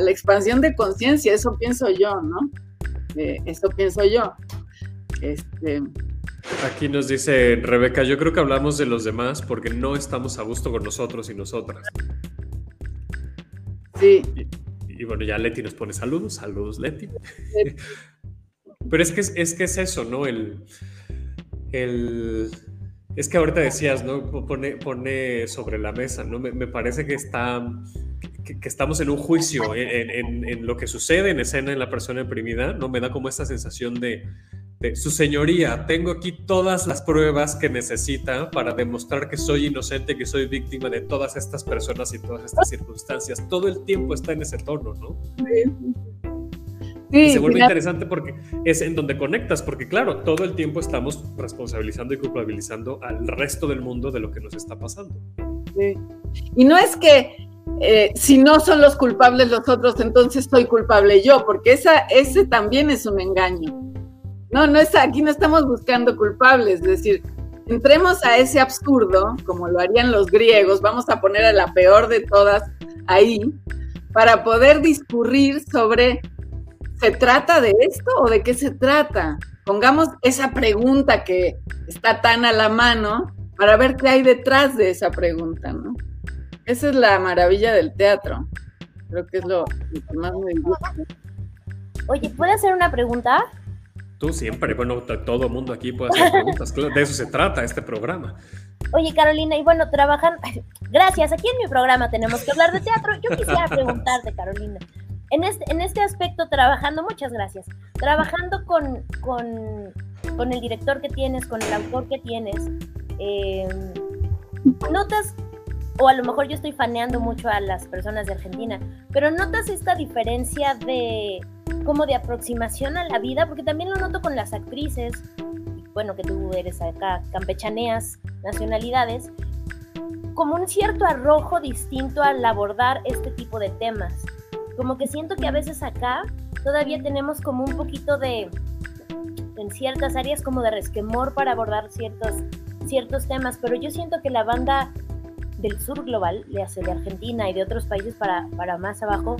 la expansión de conciencia, eso pienso yo, ¿no? Eh, eso pienso yo. Este, Aquí nos dice Rebeca, yo creo que hablamos de los demás porque no estamos a gusto con nosotros y nosotras. Sí. Y bueno, ya Leti nos pone saludos, saludos Leti. Pero es que es, que es eso, ¿no? El, el, es que ahorita decías, ¿no? Pone, pone sobre la mesa, ¿no? Me, parece que está, que, estamos en un juicio en, en, en, lo que sucede en escena en la persona deprimida, ¿no? Me da como esta sensación de, su señoría, tengo aquí todas las pruebas que necesita para demostrar que soy inocente, que soy víctima de todas estas personas y todas estas circunstancias. Todo el tiempo está en ese tono, ¿no? Sí. se vuelve interesante porque es en donde conectas, porque claro, todo el tiempo estamos responsabilizando y culpabilizando al resto del mundo de lo que nos está pasando. Sí. Y no es que eh, si no son los culpables los otros, entonces soy culpable yo, porque esa, ese también es un engaño. No, no es, aquí no estamos buscando culpables, es decir, entremos a ese absurdo, como lo harían los griegos, vamos a poner a la peor de todas ahí, para poder discurrir sobre, ¿se trata de esto o de qué se trata? Pongamos esa pregunta que está tan a la mano para ver qué hay detrás de esa pregunta, ¿no? Esa es la maravilla del teatro. Creo que es lo, que más me gusta. Oye, ¿puedo hacer una pregunta? Tú siempre, bueno, todo el mundo aquí puede hacer preguntas, de eso se trata este programa. Oye, Carolina, y bueno, trabajan, gracias, aquí en mi programa tenemos que hablar de teatro. Yo quisiera preguntarte, Carolina, en este, en este aspecto, trabajando, muchas gracias, trabajando con, con, con el director que tienes, con el autor que tienes, eh, ¿notas o a lo mejor yo estoy faneando mucho a las personas de Argentina, pero notas esta diferencia de como de aproximación a la vida, porque también lo noto con las actrices, bueno, que tú eres acá, campechaneas, nacionalidades, como un cierto arrojo distinto al abordar este tipo de temas. Como que siento que a veces acá todavía tenemos como un poquito de, en ciertas áreas como de resquemor para abordar ciertos, ciertos temas, pero yo siento que la banda del sur global, le hace de Argentina y de otros países para, para más abajo,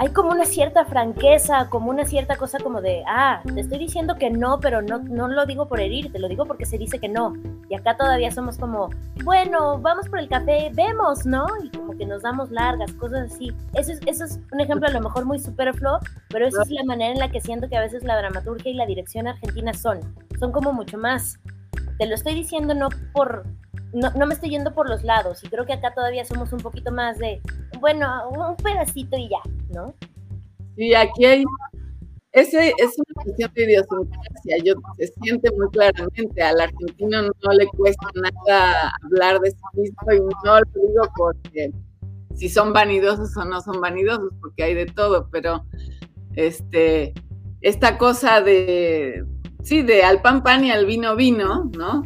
hay como una cierta franqueza, como una cierta cosa como de, ah, te estoy diciendo que no, pero no, no lo digo por herir, te lo digo porque se dice que no. Y acá todavía somos como, bueno, vamos por el café, vemos, ¿no? Y como que nos damos largas, cosas así. Eso es, eso es un ejemplo a lo mejor muy superfluo, pero esa es la manera en la que siento que a veces la dramaturgia y la dirección argentina son. Son como mucho más. Te lo estoy diciendo no por no, no, me estoy yendo por los lados y creo que acá todavía somos un poquito más de, bueno, un pedacito y ya, ¿no? Sí, aquí hay, ese es una cuestión de idiosincrasia, yo se siente muy claramente, al argentino no le cuesta nada hablar de sí mismo y no lo digo porque si son vanidosos o no son vanidosos, porque hay de todo, pero este, esta cosa de, sí, de al pan pan y al vino vino, ¿no?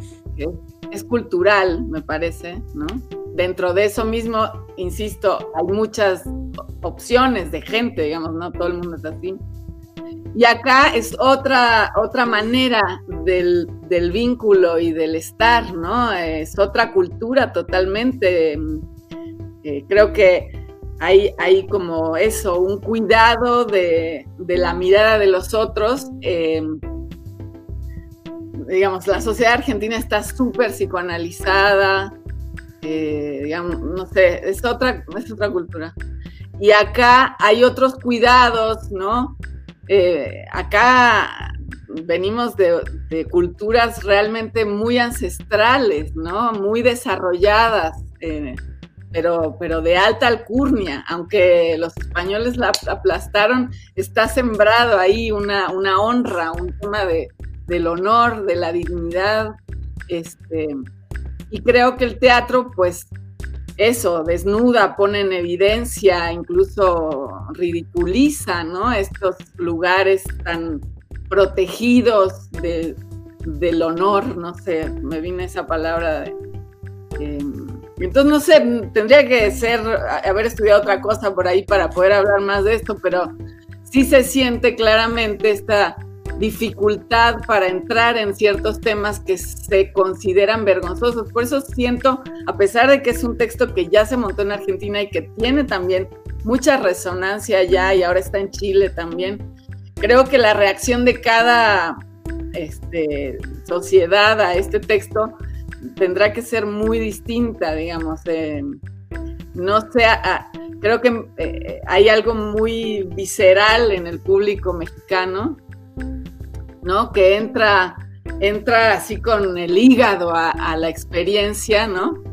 es cultural, me parece, ¿no? Dentro de eso mismo, insisto, hay muchas opciones de gente, digamos, no todo el mundo es así. Y acá es otra, otra manera del, vínculo y del estar, ¿no? Es otra cultura totalmente. Eh, creo que hay, hay, como eso, un cuidado de, la mirada de los otros. Eh, digamos, la sociedad argentina está súper psicoanalizada, eh, no sé, es otra, es otra cultura. Y acá hay otros cuidados, ¿no? Eh, acá venimos de, culturas realmente muy ancestrales, ¿no? Muy desarrolladas, eh, pero, pero de alta alcurnia, aunque los españoles la aplastaron, está sembrado ahí una, una honra, un tema de, del honor, de la dignidad. Este, y creo que el teatro, pues, eso, desnuda, pone en evidencia, incluso ridiculiza, ¿no? Estos lugares tan protegidos del honor, no sé, me viene esa palabra. Em, entonces, no sé, tendría que ser, haber estudiado otra cosa por ahí para poder hablar más de esto, pero sí se siente claramente esta dificultad para entrar en ciertos temas que se consideran vergonzosos. Por eso siento, a pesar de que es un texto que ya se montó en Argentina y que tiene también mucha resonancia allá y ahora está en Chile también, creo que la reacción de cada este, sociedad a este texto tendrá que ser muy distinta, digamos. no sé, creo que eh, hay algo muy visceral en el público mexicano ¿no? Que entra, entra así con el hígado a, la experiencia, ¿no?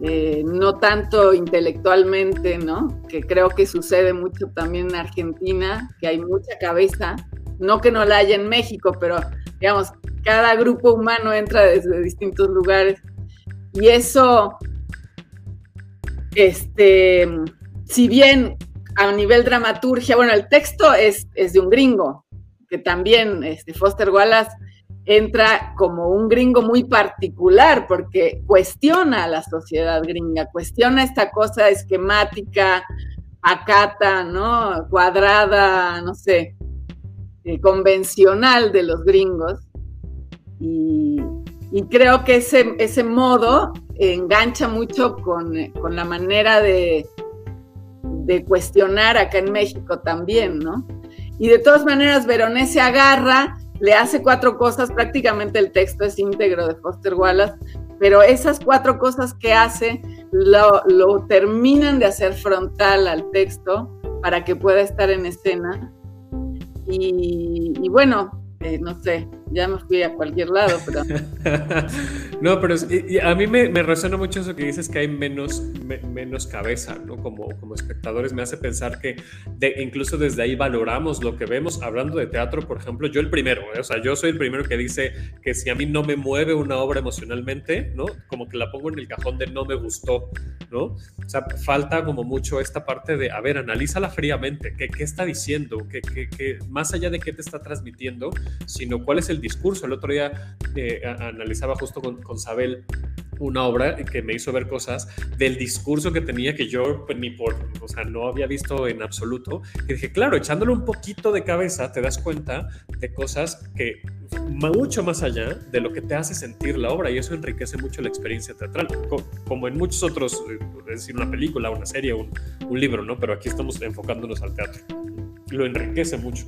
Eh, no tanto intelectualmente, ¿no? Que creo que sucede mucho también en Argentina, que hay mucha cabeza, no que no la haya en México, pero digamos, cada grupo humano entra desde distintos lugares. Y eso, este, si bien a nivel dramaturgia, bueno, el texto es, es de un gringo, que también este, Foster Wallace entra como un gringo muy particular porque cuestiona a la sociedad gringa, cuestiona esta cosa esquemática, acata, ¿no? Cuadrada, no sé, eh, convencional de los gringos. Y, creo que ese, ese modo engancha mucho con, con la manera de, de cuestionar acá en México también, ¿no? Y de todas maneras, Veronese se agarra, le hace cuatro cosas, prácticamente el texto es íntegro de Foster Wallace, pero esas cuatro cosas que hace lo, terminan de hacer frontal al texto para que pueda estar en escena. Y, bueno, eh, no sé, ya me fui a cualquier lado, pero... no, pero a mí me, me, resuena mucho eso que dices que hay menos, menos cabeza, ¿no? Como, como espectadores me hace pensar que de, incluso desde ahí valoramos lo que vemos. Hablando de teatro, por ejemplo, yo el primero, ¿eh? o sea, yo soy el primero que dice que si a mí no me mueve una obra emocionalmente, ¿no? Como que la pongo en el cajón de no me gustó, ¿no? O sea, falta como mucho esta parte de, a ver, analízala fríamente, ¿qué, qué está diciendo? ¿Qué, qué, qué, más allá de qué te está transmitiendo, sino cuál es el discurso. El otro día eh, analizaba justo con, con Sabel una obra que me hizo ver cosas del discurso que tenía que yo pues, ni por, o sea, no había visto en absoluto. Y dije, claro, echándole un poquito de cabeza te das cuenta de cosas que mucho más allá de lo que te hace sentir la obra y eso enriquece mucho la experiencia teatral, como en muchos otros, eh, es decir, una película, una serie, un, un libro, ¿no? Pero aquí estamos enfocándonos al teatro. Lo enriquece mucho.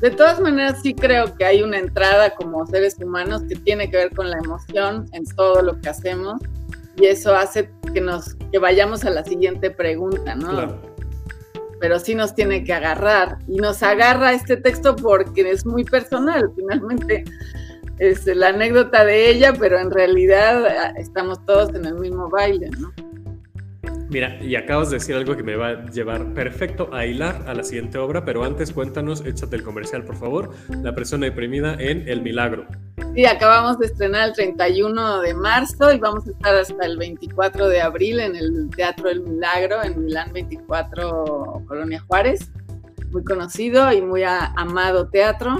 De todas maneras, sí creo que hay una entrada como seres humanos que tiene que ver con la emoción en todo lo que hacemos y eso hace que nos que vayamos a la siguiente pregunta, ¿no? Pero sí nos tiene que agarrar y nos agarra este texto porque es muy personal, finalmente es la anécdota de ella, pero en realidad ah, estamos todos en el mismo baile, ¿no? Mira, y acabas de decir algo que me va a llevar perfecto a hilar a la siguiente obra, pero antes cuéntanos, échate el comercial, por favor, La persona deprimida en El Milagro. Sí, acabamos de estrenar el 31 de marzo y vamos a estar hasta el 24 de abril en el Teatro El Milagro en Milán 24, Colonia Juárez. Muy conocido y muy amado teatro.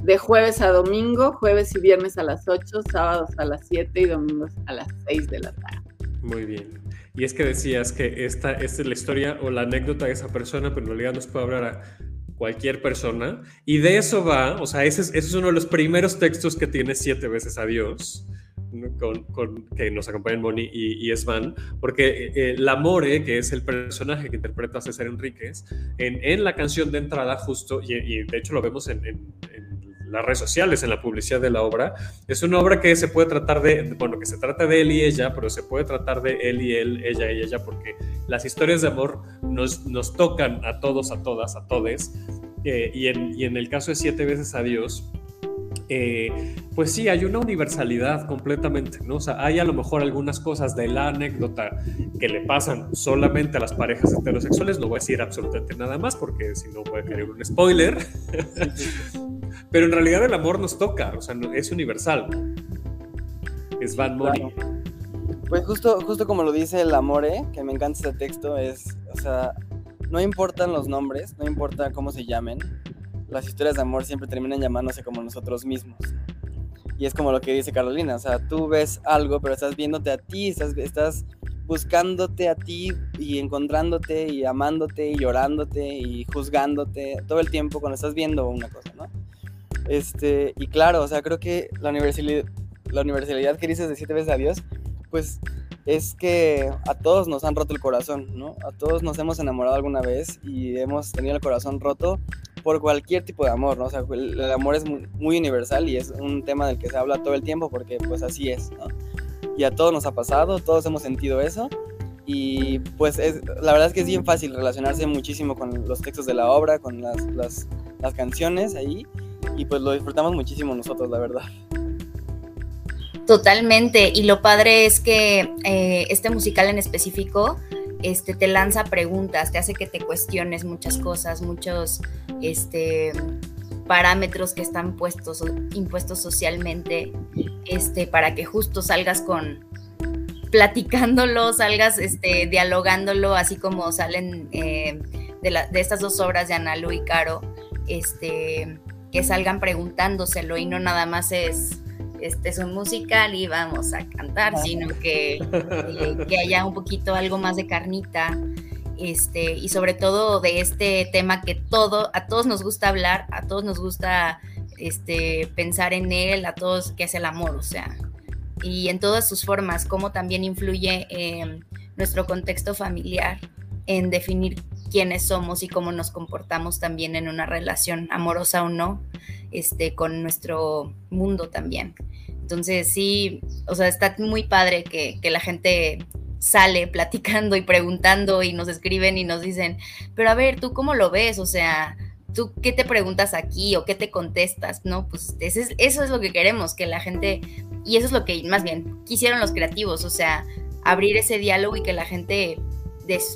De jueves a domingo, jueves y viernes a las 8, sábados a las 7 y domingos a las 6 de la tarde. Muy bien. Y es que decías que esta, esta es la historia o la anécdota de esa persona, pero en realidad nos puede hablar a cualquier persona. Y de eso va, o sea, ese es, ese es uno de los primeros textos que tiene siete veces a Dios. Con, con, que nos acompañan Moni y, y Esvan, porque eh, eh la More, que es el personaje que interpreta a César Enríquez, en, en la canción de entrada justo, y, y de hecho lo vemos en, en las redes sociales, en la publicidad de la obra. Es una obra que se puede tratar de, bueno, que se trata de él y ella, pero se puede tratar de él y él, ella y ella, porque las historias de amor nos, nos tocan a todos, a todas, a todes. Eh, y, en, y en el caso de Siete veces a Dios, eh, pues sí, hay una universalidad completamente, ¿no? O sea, hay a lo mejor algunas cosas de la anécdota que le pasan solamente a las parejas heterosexuales, no voy a decir absolutamente nada más porque si no puede caer un spoiler, pero en realidad el amor nos toca, o sea, es universal. Es Van Money. Pues justo, justo como lo dice el Amore, que me encanta este texto, es, o sea, no importan los nombres, no importa cómo se llamen, las historias de amor siempre terminan llamándose como nosotros mismos. Y es como lo que dice Carolina, o sea, tú ves algo, pero estás viéndote a ti, estás, estás buscándote a ti y encontrándote y amándote y llorándote y juzgándote todo el tiempo cuando estás viendo una cosa, ¿no? Este, y claro, o sea, creo que la universalidad, la universalidad que dices de siete veces a Dios, pues es que a todos nos han roto el corazón, ¿no? A todos nos hemos enamorado alguna vez y hemos tenido el corazón roto por cualquier tipo de amor, ¿no? O sea, el, amor es muy, universal y es un tema del que se habla todo el tiempo porque pues así es, ¿no? Y a todos nos ha pasado, todos hemos sentido eso y pues es, la verdad es que es bien fácil relacionarse muchísimo con los textos de la obra, con las, las, las canciones ahí y pues lo disfrutamos muchísimo nosotros, la verdad. Totalmente, y lo padre es que eh, este musical en específico este, te lanza preguntas, te hace que te cuestiones muchas cosas, muchos este, parámetros que están puestos, impuestos socialmente, este, para que justo salgas con platicándolo, salgas este, dialogándolo, así como salen eh, de, la, de, estas dos obras de Analu y Caro, este, que salgan preguntándoselo y no nada más es este es un musical y vamos a cantar, sino que, eh, que haya un poquito algo más de carnita. Este, y sobre todo de este tema que todo, a todos nos gusta hablar, a todos nos gusta este, pensar en él, a todos que es el amor, o sea, y en todas sus formas, cómo también influye en nuestro contexto familiar en definir quiénes somos y cómo nos comportamos también en una relación amorosa o no, este, con nuestro mundo también. Entonces sí, o sea, está muy padre que, la gente sale platicando y preguntando y nos escriben y nos dicen, pero a ver, ¿tú cómo lo ves? O sea, ¿tú qué te preguntas aquí o qué te contestas? No, pues eso es, eso es lo que queremos, que la gente, y eso es lo que más bien quisieron los creativos, o sea, abrir ese diálogo y que la gente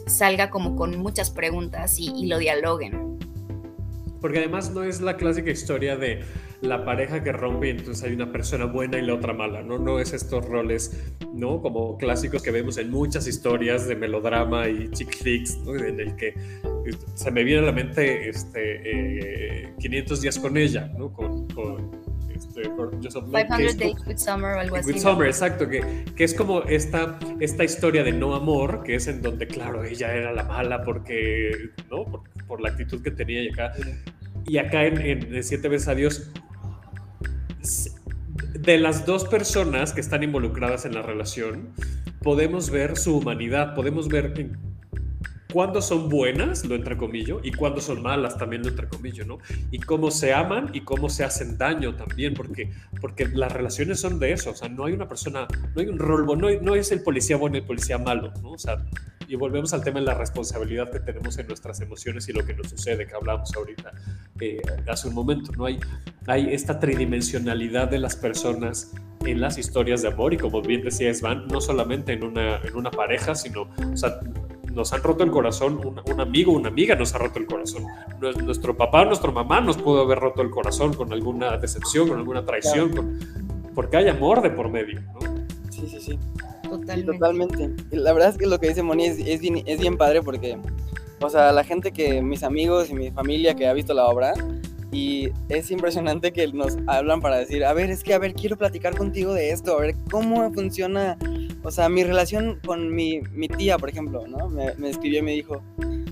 salga como con muchas preguntas y, lo dialoguen. Porque además no es la clásica historia de la pareja que rompe entonces hay una persona buena y la otra mala, ¿no? No es estos roles, ¿no? Como clásicos que vemos en muchas historias de melodrama y chick flicks, ¿no? En el que este, se me viene a la mente este, 500 eh, días con ella, ¿no? Este, 500 Days with Summer o algo así. With Summer, exacto, que, que, es como esta, esta historia de no amor, que es en donde, claro, ella era la mala porque, ¿no? Por, por la actitud que tenía y acá. Y acá en, en Siete veces a Dios de las dos personas que están involucradas en la relación, podemos ver su humanidad, podemos ver cuándo son buenas, lo entrecomillo, y cuándo son malas, también lo entrecomillo, ¿no? Y cómo se aman y cómo se hacen daño también, porque, porque las relaciones son de eso, o sea, no hay una persona, no hay un rol, no, no es el policía bueno y el policía malo, ¿no? O sea, y volvemos al tema de la responsabilidad que tenemos en nuestras emociones y lo que nos sucede, que hablamos ahorita eh, hace un momento, ¿no? Hay, hay esta tridimensionalidad de las personas en las historias de amor y como bien decía Svan, no solamente en una, en una pareja, sino, o sea, nos han roto el corazón, un, amigo, una amiga nos ha roto el corazón. Nuestro papá, nuestra mamá nos pudo haber roto el corazón con alguna decepción, con alguna traición, porque hay amor de por medio, ¿no? Sí, sí, sí. Totalmente. totalmente. La verdad es que lo que dice Moni es, es, bien, es bien padre porque, o sea, la gente que, mis amigos y mi familia que ha visto la obra, y es impresionante que nos hablan para decir, a ver, es que, a ver, quiero platicar contigo de esto, a ver, cómo funciona o sea, mi relación con mi, mi tía, por ejemplo, ¿no? Me, me, escribió y me dijo,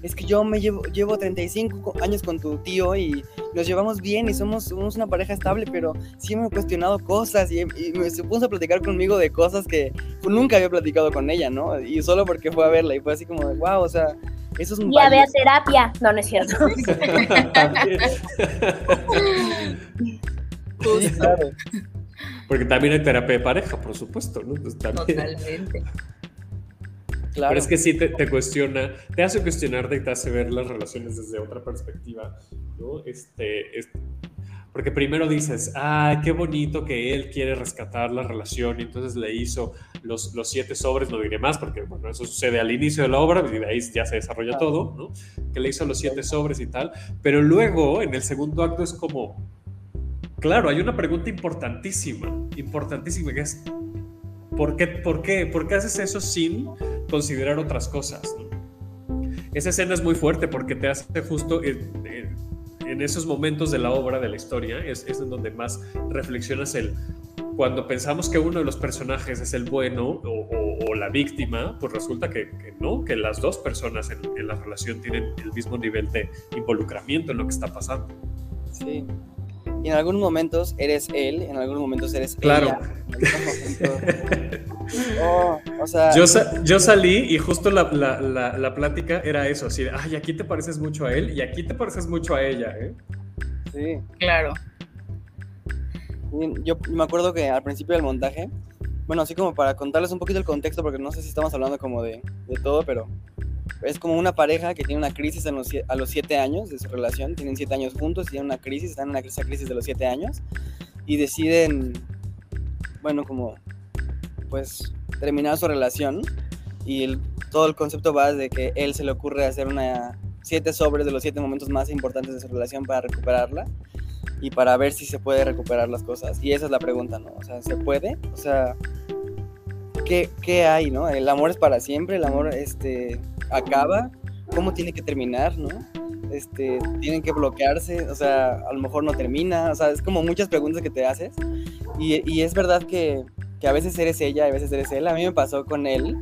es que yo me llevo, llevo 35 años con tu tío y nos llevamos bien y somos, somos una pareja estable, pero sí me he cuestionado cosas y, me se puso a platicar conmigo de cosas que nunca había platicado con ella, ¿no? Y solo porque fue a verla y fue así como, wow, o sea, eso es un... Y a ver terapia. No, no es cierto. Justo. Porque también hay terapia de pareja, por supuesto, ¿no? Totalmente. Claro. Pero es que sí te, cuestiona, te hace cuestionarte y te hace ver las relaciones desde otra perspectiva, ¿no? Este, porque primero dices, ah, qué bonito que él quiere rescatar la relación y entonces le hizo los, los siete sobres, no diré más porque, bueno, eso sucede al inicio de la obra y de ahí ya se desarrolla todo, ¿no? Que le hizo los siete sobres y tal, pero luego en el segundo acto es como, Claro, hay una pregunta importantísima, importantísima, que es, ¿por qué, por qué, por qué haces eso sin considerar otras cosas? Esa escena es muy fuerte porque te hace justo en, esos momentos de la obra, de la historia, es, es en donde más reflexionas el, cuando pensamos que uno de los personajes es el bueno o, la víctima, pues resulta que, no, que las dos personas en, en, la relación tienen el mismo nivel de involucramiento en lo que está pasando. Sí, y en algunos momentos eres él, en algunos momentos eres claro. ella. Oh, o sea, yo, yo, salí y justo la, la, la, plática era eso, así de, ay, aquí te pareces mucho a él y aquí te pareces mucho a ella, ¿eh? Sí. Claro. Yo me acuerdo que al principio del montaje, bueno, así como para contarles un poquito el contexto, porque no sé si estamos hablando como de, de todo, pero es como una pareja que tiene una crisis a los siete años de su relación, tienen siete años juntos y tienen una crisis, están en una crisis de los siete años y deciden, bueno, como, pues, terminar su relación y todo el concepto va de que él se le ocurre hacer una siete sobres de los siete momentos más importantes de su relación para recuperarla y para ver si se puede recuperar las cosas. Y esa es la pregunta, ¿no? O sea, ¿se puede? O sea, ¿qué, qué hay, no? El amor es para siempre, el amor, este, acaba, cómo tiene que terminar, ¿no? Este, tienen que bloquearse, o sea, a lo mejor no termina, o sea, es como muchas preguntas que te haces. Y, y es verdad que, que, a veces eres ella, a veces eres él. A mí me pasó con él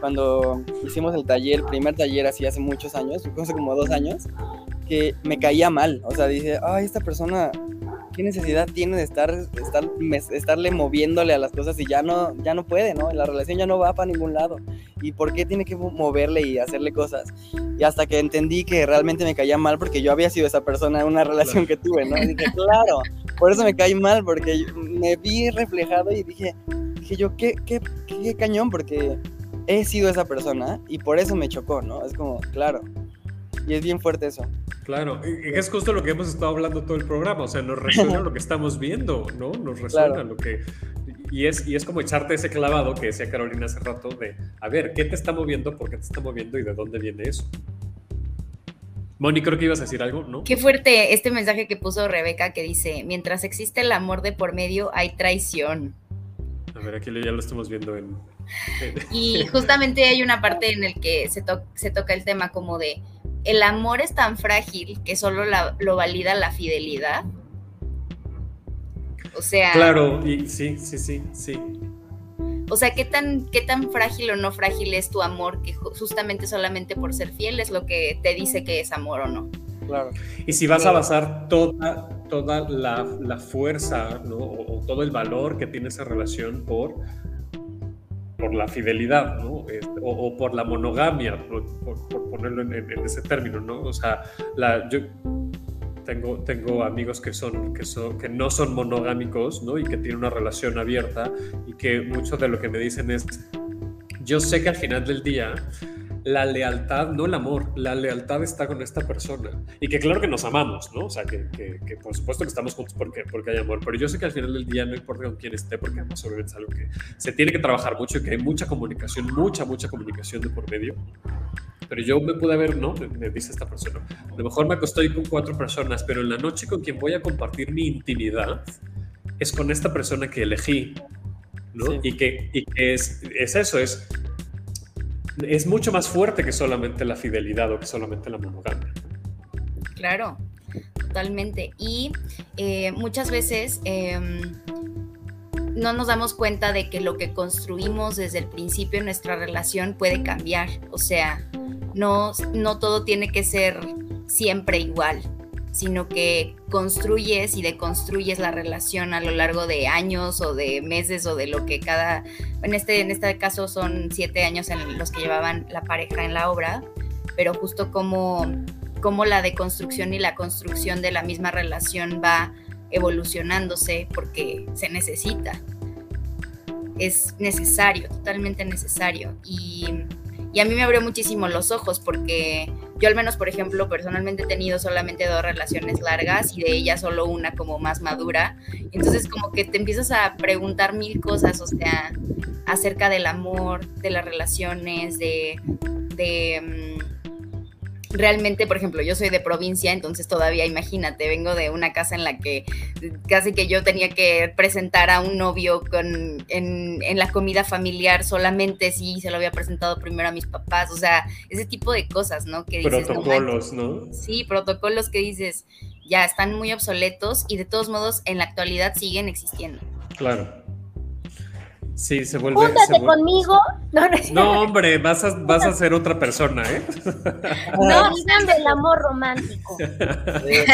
cuando hicimos el taller, el primer taller así hace muchos años, hace como dos años, que me caía mal, o sea, dije, ay, esta persona ¿qué necesidad tiene de estar, estar estarle moviéndole a las cosas y ya no, ya no puede, ¿no? La relación ya no va para ningún lado. ¿Y por qué tiene que moverle y hacerle cosas? Y hasta que entendí que realmente me caía mal porque yo había sido esa persona en una relación que tuve, ¿no? Y dije, claro, por eso me caí mal, porque me vi reflejado y dije, dije yo, qué, qué, qué cañón, porque he sido esa persona y por eso me chocó, ¿no? Es como, claro. Y es bien fuerte eso. Claro, y es justo lo que hemos estado hablando todo el programa, o sea, nos resuena lo que estamos viendo, ¿no? Nos resuena lo que... Y es, y es como echarte ese clavado que decía Carolina hace rato de, a ver, ¿qué te está moviendo? ¿Por qué te está moviendo? ¿Y de dónde viene eso? Moni, creo que ibas a decir algo, ¿no? Qué fuerte este mensaje que puso Rebeca que dice, mientras existe el amor de por medio, hay traición. A ver, aquí ya lo estamos viendo en... y justamente hay una parte en el que se, se toca el tema como de, el amor es tan frágil que solo lo valida la fidelidad. O sea... Claro, y sí, sí, sí, sí. O sea, ¿qué tan, qué tan frágil o no frágil es tu amor que justamente solamente por ser fiel es lo que te dice que es amor o no. Claro. Y si vas a basar toda, toda la, fuerza ¿no? o, todo el valor que tiene esa relación por, por la fidelidad, ¿no? Este, o, por la monogamia, por, ponerlo en, en, ese término, ¿no? O sea, la, yo, tengo, tengo amigos que, son, que, son, que no son monogámicos, ¿no? Y que tienen una relación abierta y que mucho de lo que me dicen es, yo sé que al final del día la lealtad, no el amor, la lealtad está con esta persona. Y que claro que nos amamos, ¿no? O sea, que, que, por supuesto que estamos juntos porque, porque hay amor, pero yo sé que al final del día no importa con quién esté, porque además obviamente es algo que se tiene que trabajar mucho y que hay mucha comunicación, mucha, mucha comunicación de por medio pero yo me pude ver, ¿no? Me, dice esta persona. A lo mejor me acosté con cuatro personas, pero en la noche con quien voy a compartir mi intimidad es con esta persona que elegí, ¿no? Y, que, y que es, es eso, es, es mucho más fuerte que solamente la fidelidad o que solamente la monogamia. Claro, totalmente. Y eh, muchas veces... Em, no nos damos cuenta de que lo que construimos desde el principio en nuestra relación puede cambiar. O sea, no, no todo tiene que ser siempre igual, sino que construyes y deconstruyes la relación a lo largo de años o de meses o de lo que cada, en este, en este caso son siete años en los que llevaban la pareja en la obra, pero justo como, como la deconstrucción y la construcción de la misma relación va evolucionándose porque se necesita. Es necesario, totalmente necesario. Y y a mí me abrió muchísimo los ojos porque yo al menos, por ejemplo, personalmente he tenido solamente dos relaciones largas y de ellas solo una como más madura. Entonces como que te empiezas a preguntar mil cosas, o sea, acerca del amor, de las relaciones, de... mm, realmente, por ejemplo, yo soy de provincia, entonces todavía imagínate, vengo de una casa en la que casi que yo tenía que presentar a un novio con, en, en, la comida familiar solamente si se lo había presentado primero a mis papás, o sea, ese tipo de cosas, ¿no? Que dices, protocolos, ¿no? Sí, protocolos que dices, ya están muy obsoletos y de todos modos en la actualidad siguen existiendo. Claro. Sí, se vuelve. Júntate conmigo. No, hombre, vas a, vas a ser otra persona, ¿eh? No, digan del amor romántico. de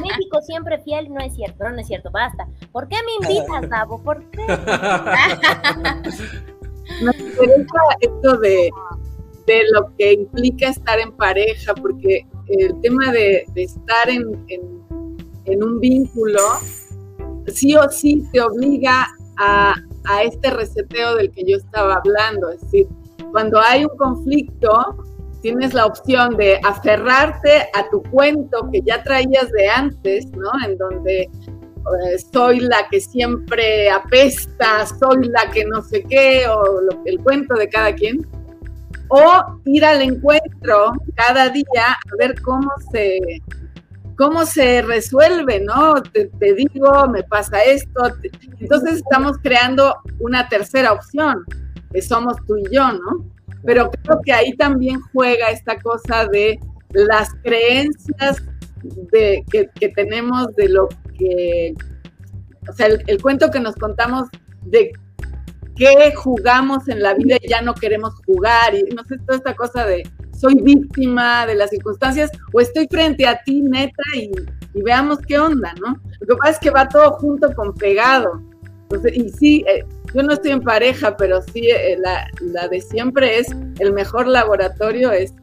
México siempre fiel, no es cierto, no, es cierto, basta. ¿Por qué me invitas, Davo? ¿Por qué? Me interesa esto de, de lo que implica estar en pareja, porque el tema de, de estar en, en, en un vínculo sí o sí te obliga a a este reseteo del que yo estaba hablando. Es decir, cuando hay un conflicto, tienes la opción de aferrarte a tu cuento que ya traías de antes, ¿no? En donde eh, soy la que siempre apesta, soy la que no sé qué, o el cuento de cada quien. O ir al encuentro cada día a ver cómo se, cómo se resuelve, ¿no? Te, digo, me pasa esto. Entonces estamos creando una tercera opción, que somos tú y yo, ¿no? Pero creo que ahí también juega esta cosa de las creencias que, tenemos de lo que, o sea, el, el cuento que nos contamos de qué jugamos en la vida y ya no queremos jugar, y no sé, toda esta cosa de soy víctima de las circunstancias o estoy frente a ti, neta, y, veamos qué onda, ¿no? Lo que pasa es que va todo junto con pegado. Entonces, y sí, eh, yo no estoy en pareja, pero sí, eh, la, de siempre es el mejor laboratorio es,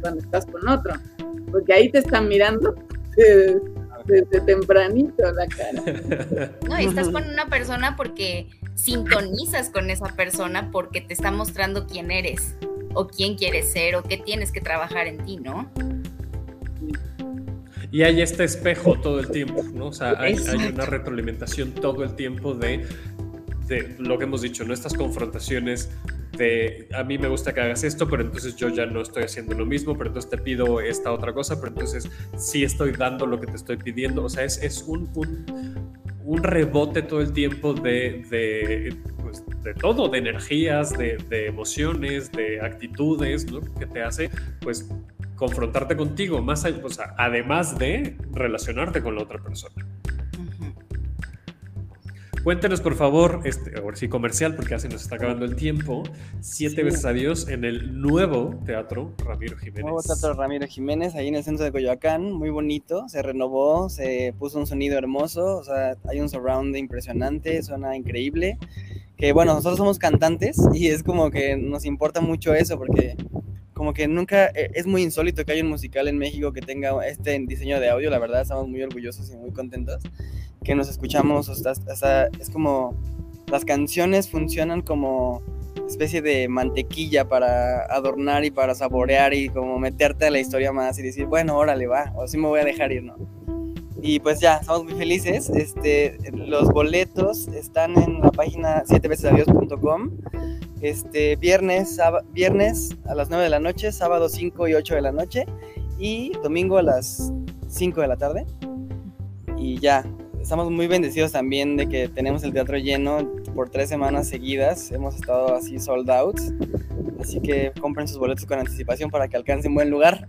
cuando estás con otro, porque ahí te están mirando desde tempranito la cara. No, y estás con una persona porque sintonizas con esa persona porque te está mostrando quién eres o quién quieres ser o qué tienes que trabajar en ti, ¿no? y hay este espejo todo el tiempo, ¿no? O sea, hay, hay una retroalimentación todo el tiempo de, de lo que hemos dicho, ¿no? Estas confrontaciones de a mí me gusta que hagas esto, pero entonces yo ya no estoy haciendo lo mismo, pero entonces te pido esta otra cosa, pero entonces sí estoy dando lo que te estoy pidiendo. O sea, es, es un, un, un, rebote todo el tiempo de, de, pues, de todo, de energías, de, emociones, de actitudes, ¿no? Que te hace, pues, confrontarte contigo, más además de relacionarte con la otra persona. Cuéntenos, por favor, este, ahora sí comercial, porque así nos está acabando el tiempo. Siete sí. veces adiós en el nuevo Teatro Ramiro Jiménez. Nuevo Teatro Ramiro Jiménez, ahí en el centro de Coyoacán, muy bonito, se renovó, se puso un sonido hermoso, o sea, hay un surround impresionante, suena increíble. Que bueno, nosotros somos cantantes y es como que nos importa mucho eso, porque como que nunca, eh, es muy insólito que haya un musical en México que tenga este diseño de audio, la verdad, estamos muy orgullosos y muy contentos que nos escuchamos, o sea, es como las canciones funcionan como especie de mantequilla para adornar y para saborear y como meterte a la historia más y decir, bueno, órale, va, o así me voy a dejar ir, ¿no? Y pues ya, estamos muy felices. Este, los boletos están en la página 7vecesadios.com. Este, viernes, viernes a las 9 de la noche, sábado 5 y 8 de la noche y domingo a las 5 de la tarde. Y ya, estamos muy bendecidos también de que tenemos el teatro lleno por tres semanas seguidas. Hemos estado así sold out. Así que compren sus boletos con anticipación para que alcancen buen lugar.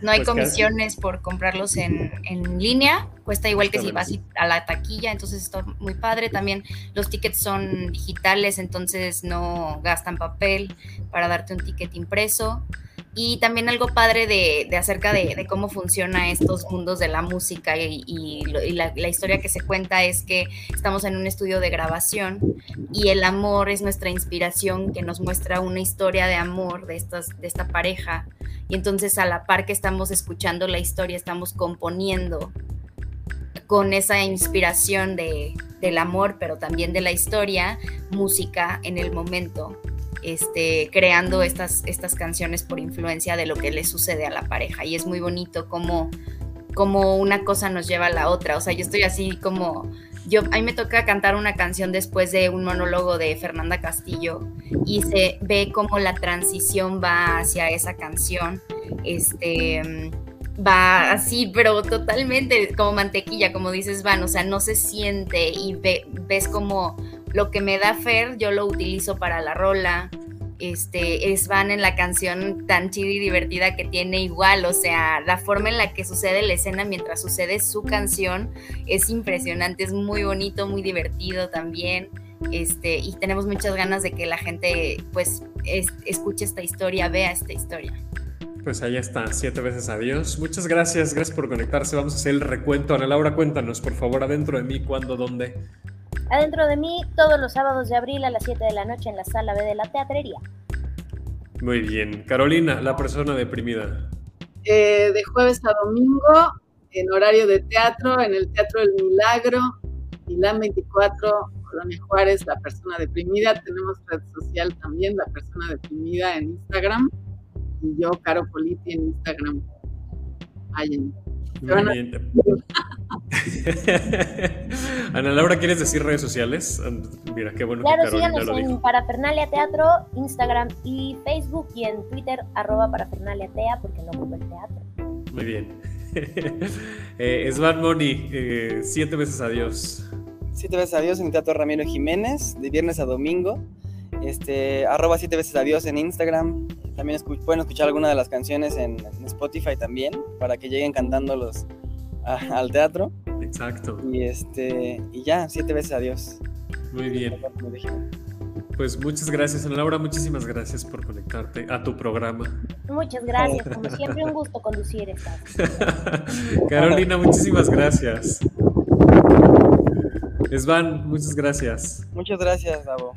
No hay pues comisiones por comprarlos en, en, línea. Cuesta igual que si vas a la taquilla, entonces está muy padre. También los tickets son digitales, entonces no gastan papel para darte un ticket impreso. Y también algo padre de, acerca de, cómo funciona estos mundos de la música y la, la, historia que se cuenta es que estamos en un estudio de grabación y el amor es nuestra inspiración que nos muestra una historia de amor de, estas, de esta pareja. Y entonces a la par que estamos escuchando la historia, estamos componiendo con esa inspiración de, del amor, pero también de la historia, música en el momento este, creando estas, estas canciones por influencia de lo que le sucede a la pareja. Y es muy bonito como, como una cosa nos lleva a la otra. O sea, yo estoy así como... Yo, a mí me toca cantar una canción después de un monólogo de Fernanda Castillo y se ve como la transición va hacia esa canción. Este va así, pero totalmente como mantequilla, como dices, Van, o sea, no se siente y ve, ves como lo que me da Fer, yo lo utilizo para la rola. Este, es Van en la canción tan chida y divertida que tiene igual, o sea, la forma en la que sucede la escena mientras sucede su canción es impresionante, es muy bonito, muy divertido también. Este, y tenemos muchas ganas de que la gente pues es, escuche esta historia, vea esta historia. Pues ahí está, siete veces adiós. Muchas gracias, gracias por conectarse. Vamos a hacer el recuento. Ana Laura, cuéntanos, por favor, adentro de mí, cuándo, dónde. Adentro de mí, todos los sábados de abril a las 7 de la noche en la sala B de la teatrería. Muy bien. Carolina, la persona deprimida. Eh, de jueves a domingo, en horario de teatro, en el Teatro del Milagro, Milán 24, Colonia Juárez, la persona deprimida. Tenemos red social también, la persona deprimida en Instagram y yo, Caro Politi, en Instagram. Vayan. Muy bien. Ana Laura, ¿quieres decir redes sociales? Mira, qué bueno claro, que síganos lo en dijo. Parafernalia Teatro, Instagram y Facebook y en Twitter, arroba Parafernalia Tea, porque no ocupo el teatro. Muy bien. eh, Svan Moni, eh, siete veces adiós. Siete veces adiós en el Teatro Ramiro Jiménez, de viernes a domingo. Este, arroba siete veces adiós en Instagram. También escu pueden escuchar alguna de las canciones en, en, Spotify también, para que lleguen cantándolos a, al teatro. Exacto. Y este, y ya, siete veces adiós. Muy bien. Pues muchas gracias, Ana Laura. Muchísimas gracias por conectarte a tu programa. Muchas gracias. Como siempre, un gusto conducir esta. Carolina, muchísimas gracias. Svan, muchas gracias. Muchas gracias, Davo.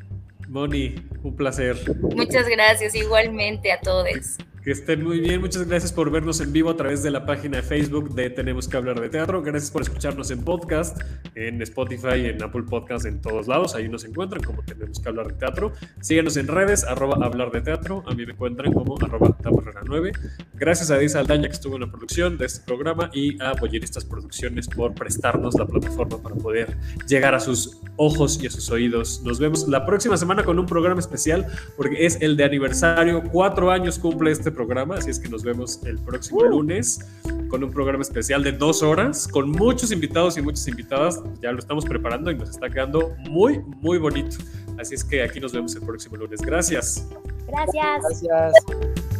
Moni, un placer. Muchas gracias, igualmente a todos. Que estén muy bien. Muchas gracias por vernos en vivo a través de la página de Facebook de Tenemos que hablar de teatro. Gracias por escucharnos en podcast, en Spotify, en Apple Podcast, en todos lados. Ahí nos encuentran como Tenemos que hablar de teatro. Síguenos en redes, arroba hablar de teatro. A mí me encuentran como arroba 9. Gracias a Diza Aldaña que estuvo en la producción de este programa y a Bolleristas Producciones por prestarnos la plataforma para poder llegar a sus ojos y a sus oídos. Nos vemos la próxima semana con un programa especial porque es el de aniversario. Cuatro años cumple este programa, así es que nos vemos el próximo uh. lunes con un programa especial de dos horas, con muchos invitados y muchas invitadas. Ya lo estamos preparando y nos está quedando muy, muy bonito. Así es que aquí nos vemos el próximo lunes. Gracias. Gracias. Gracias.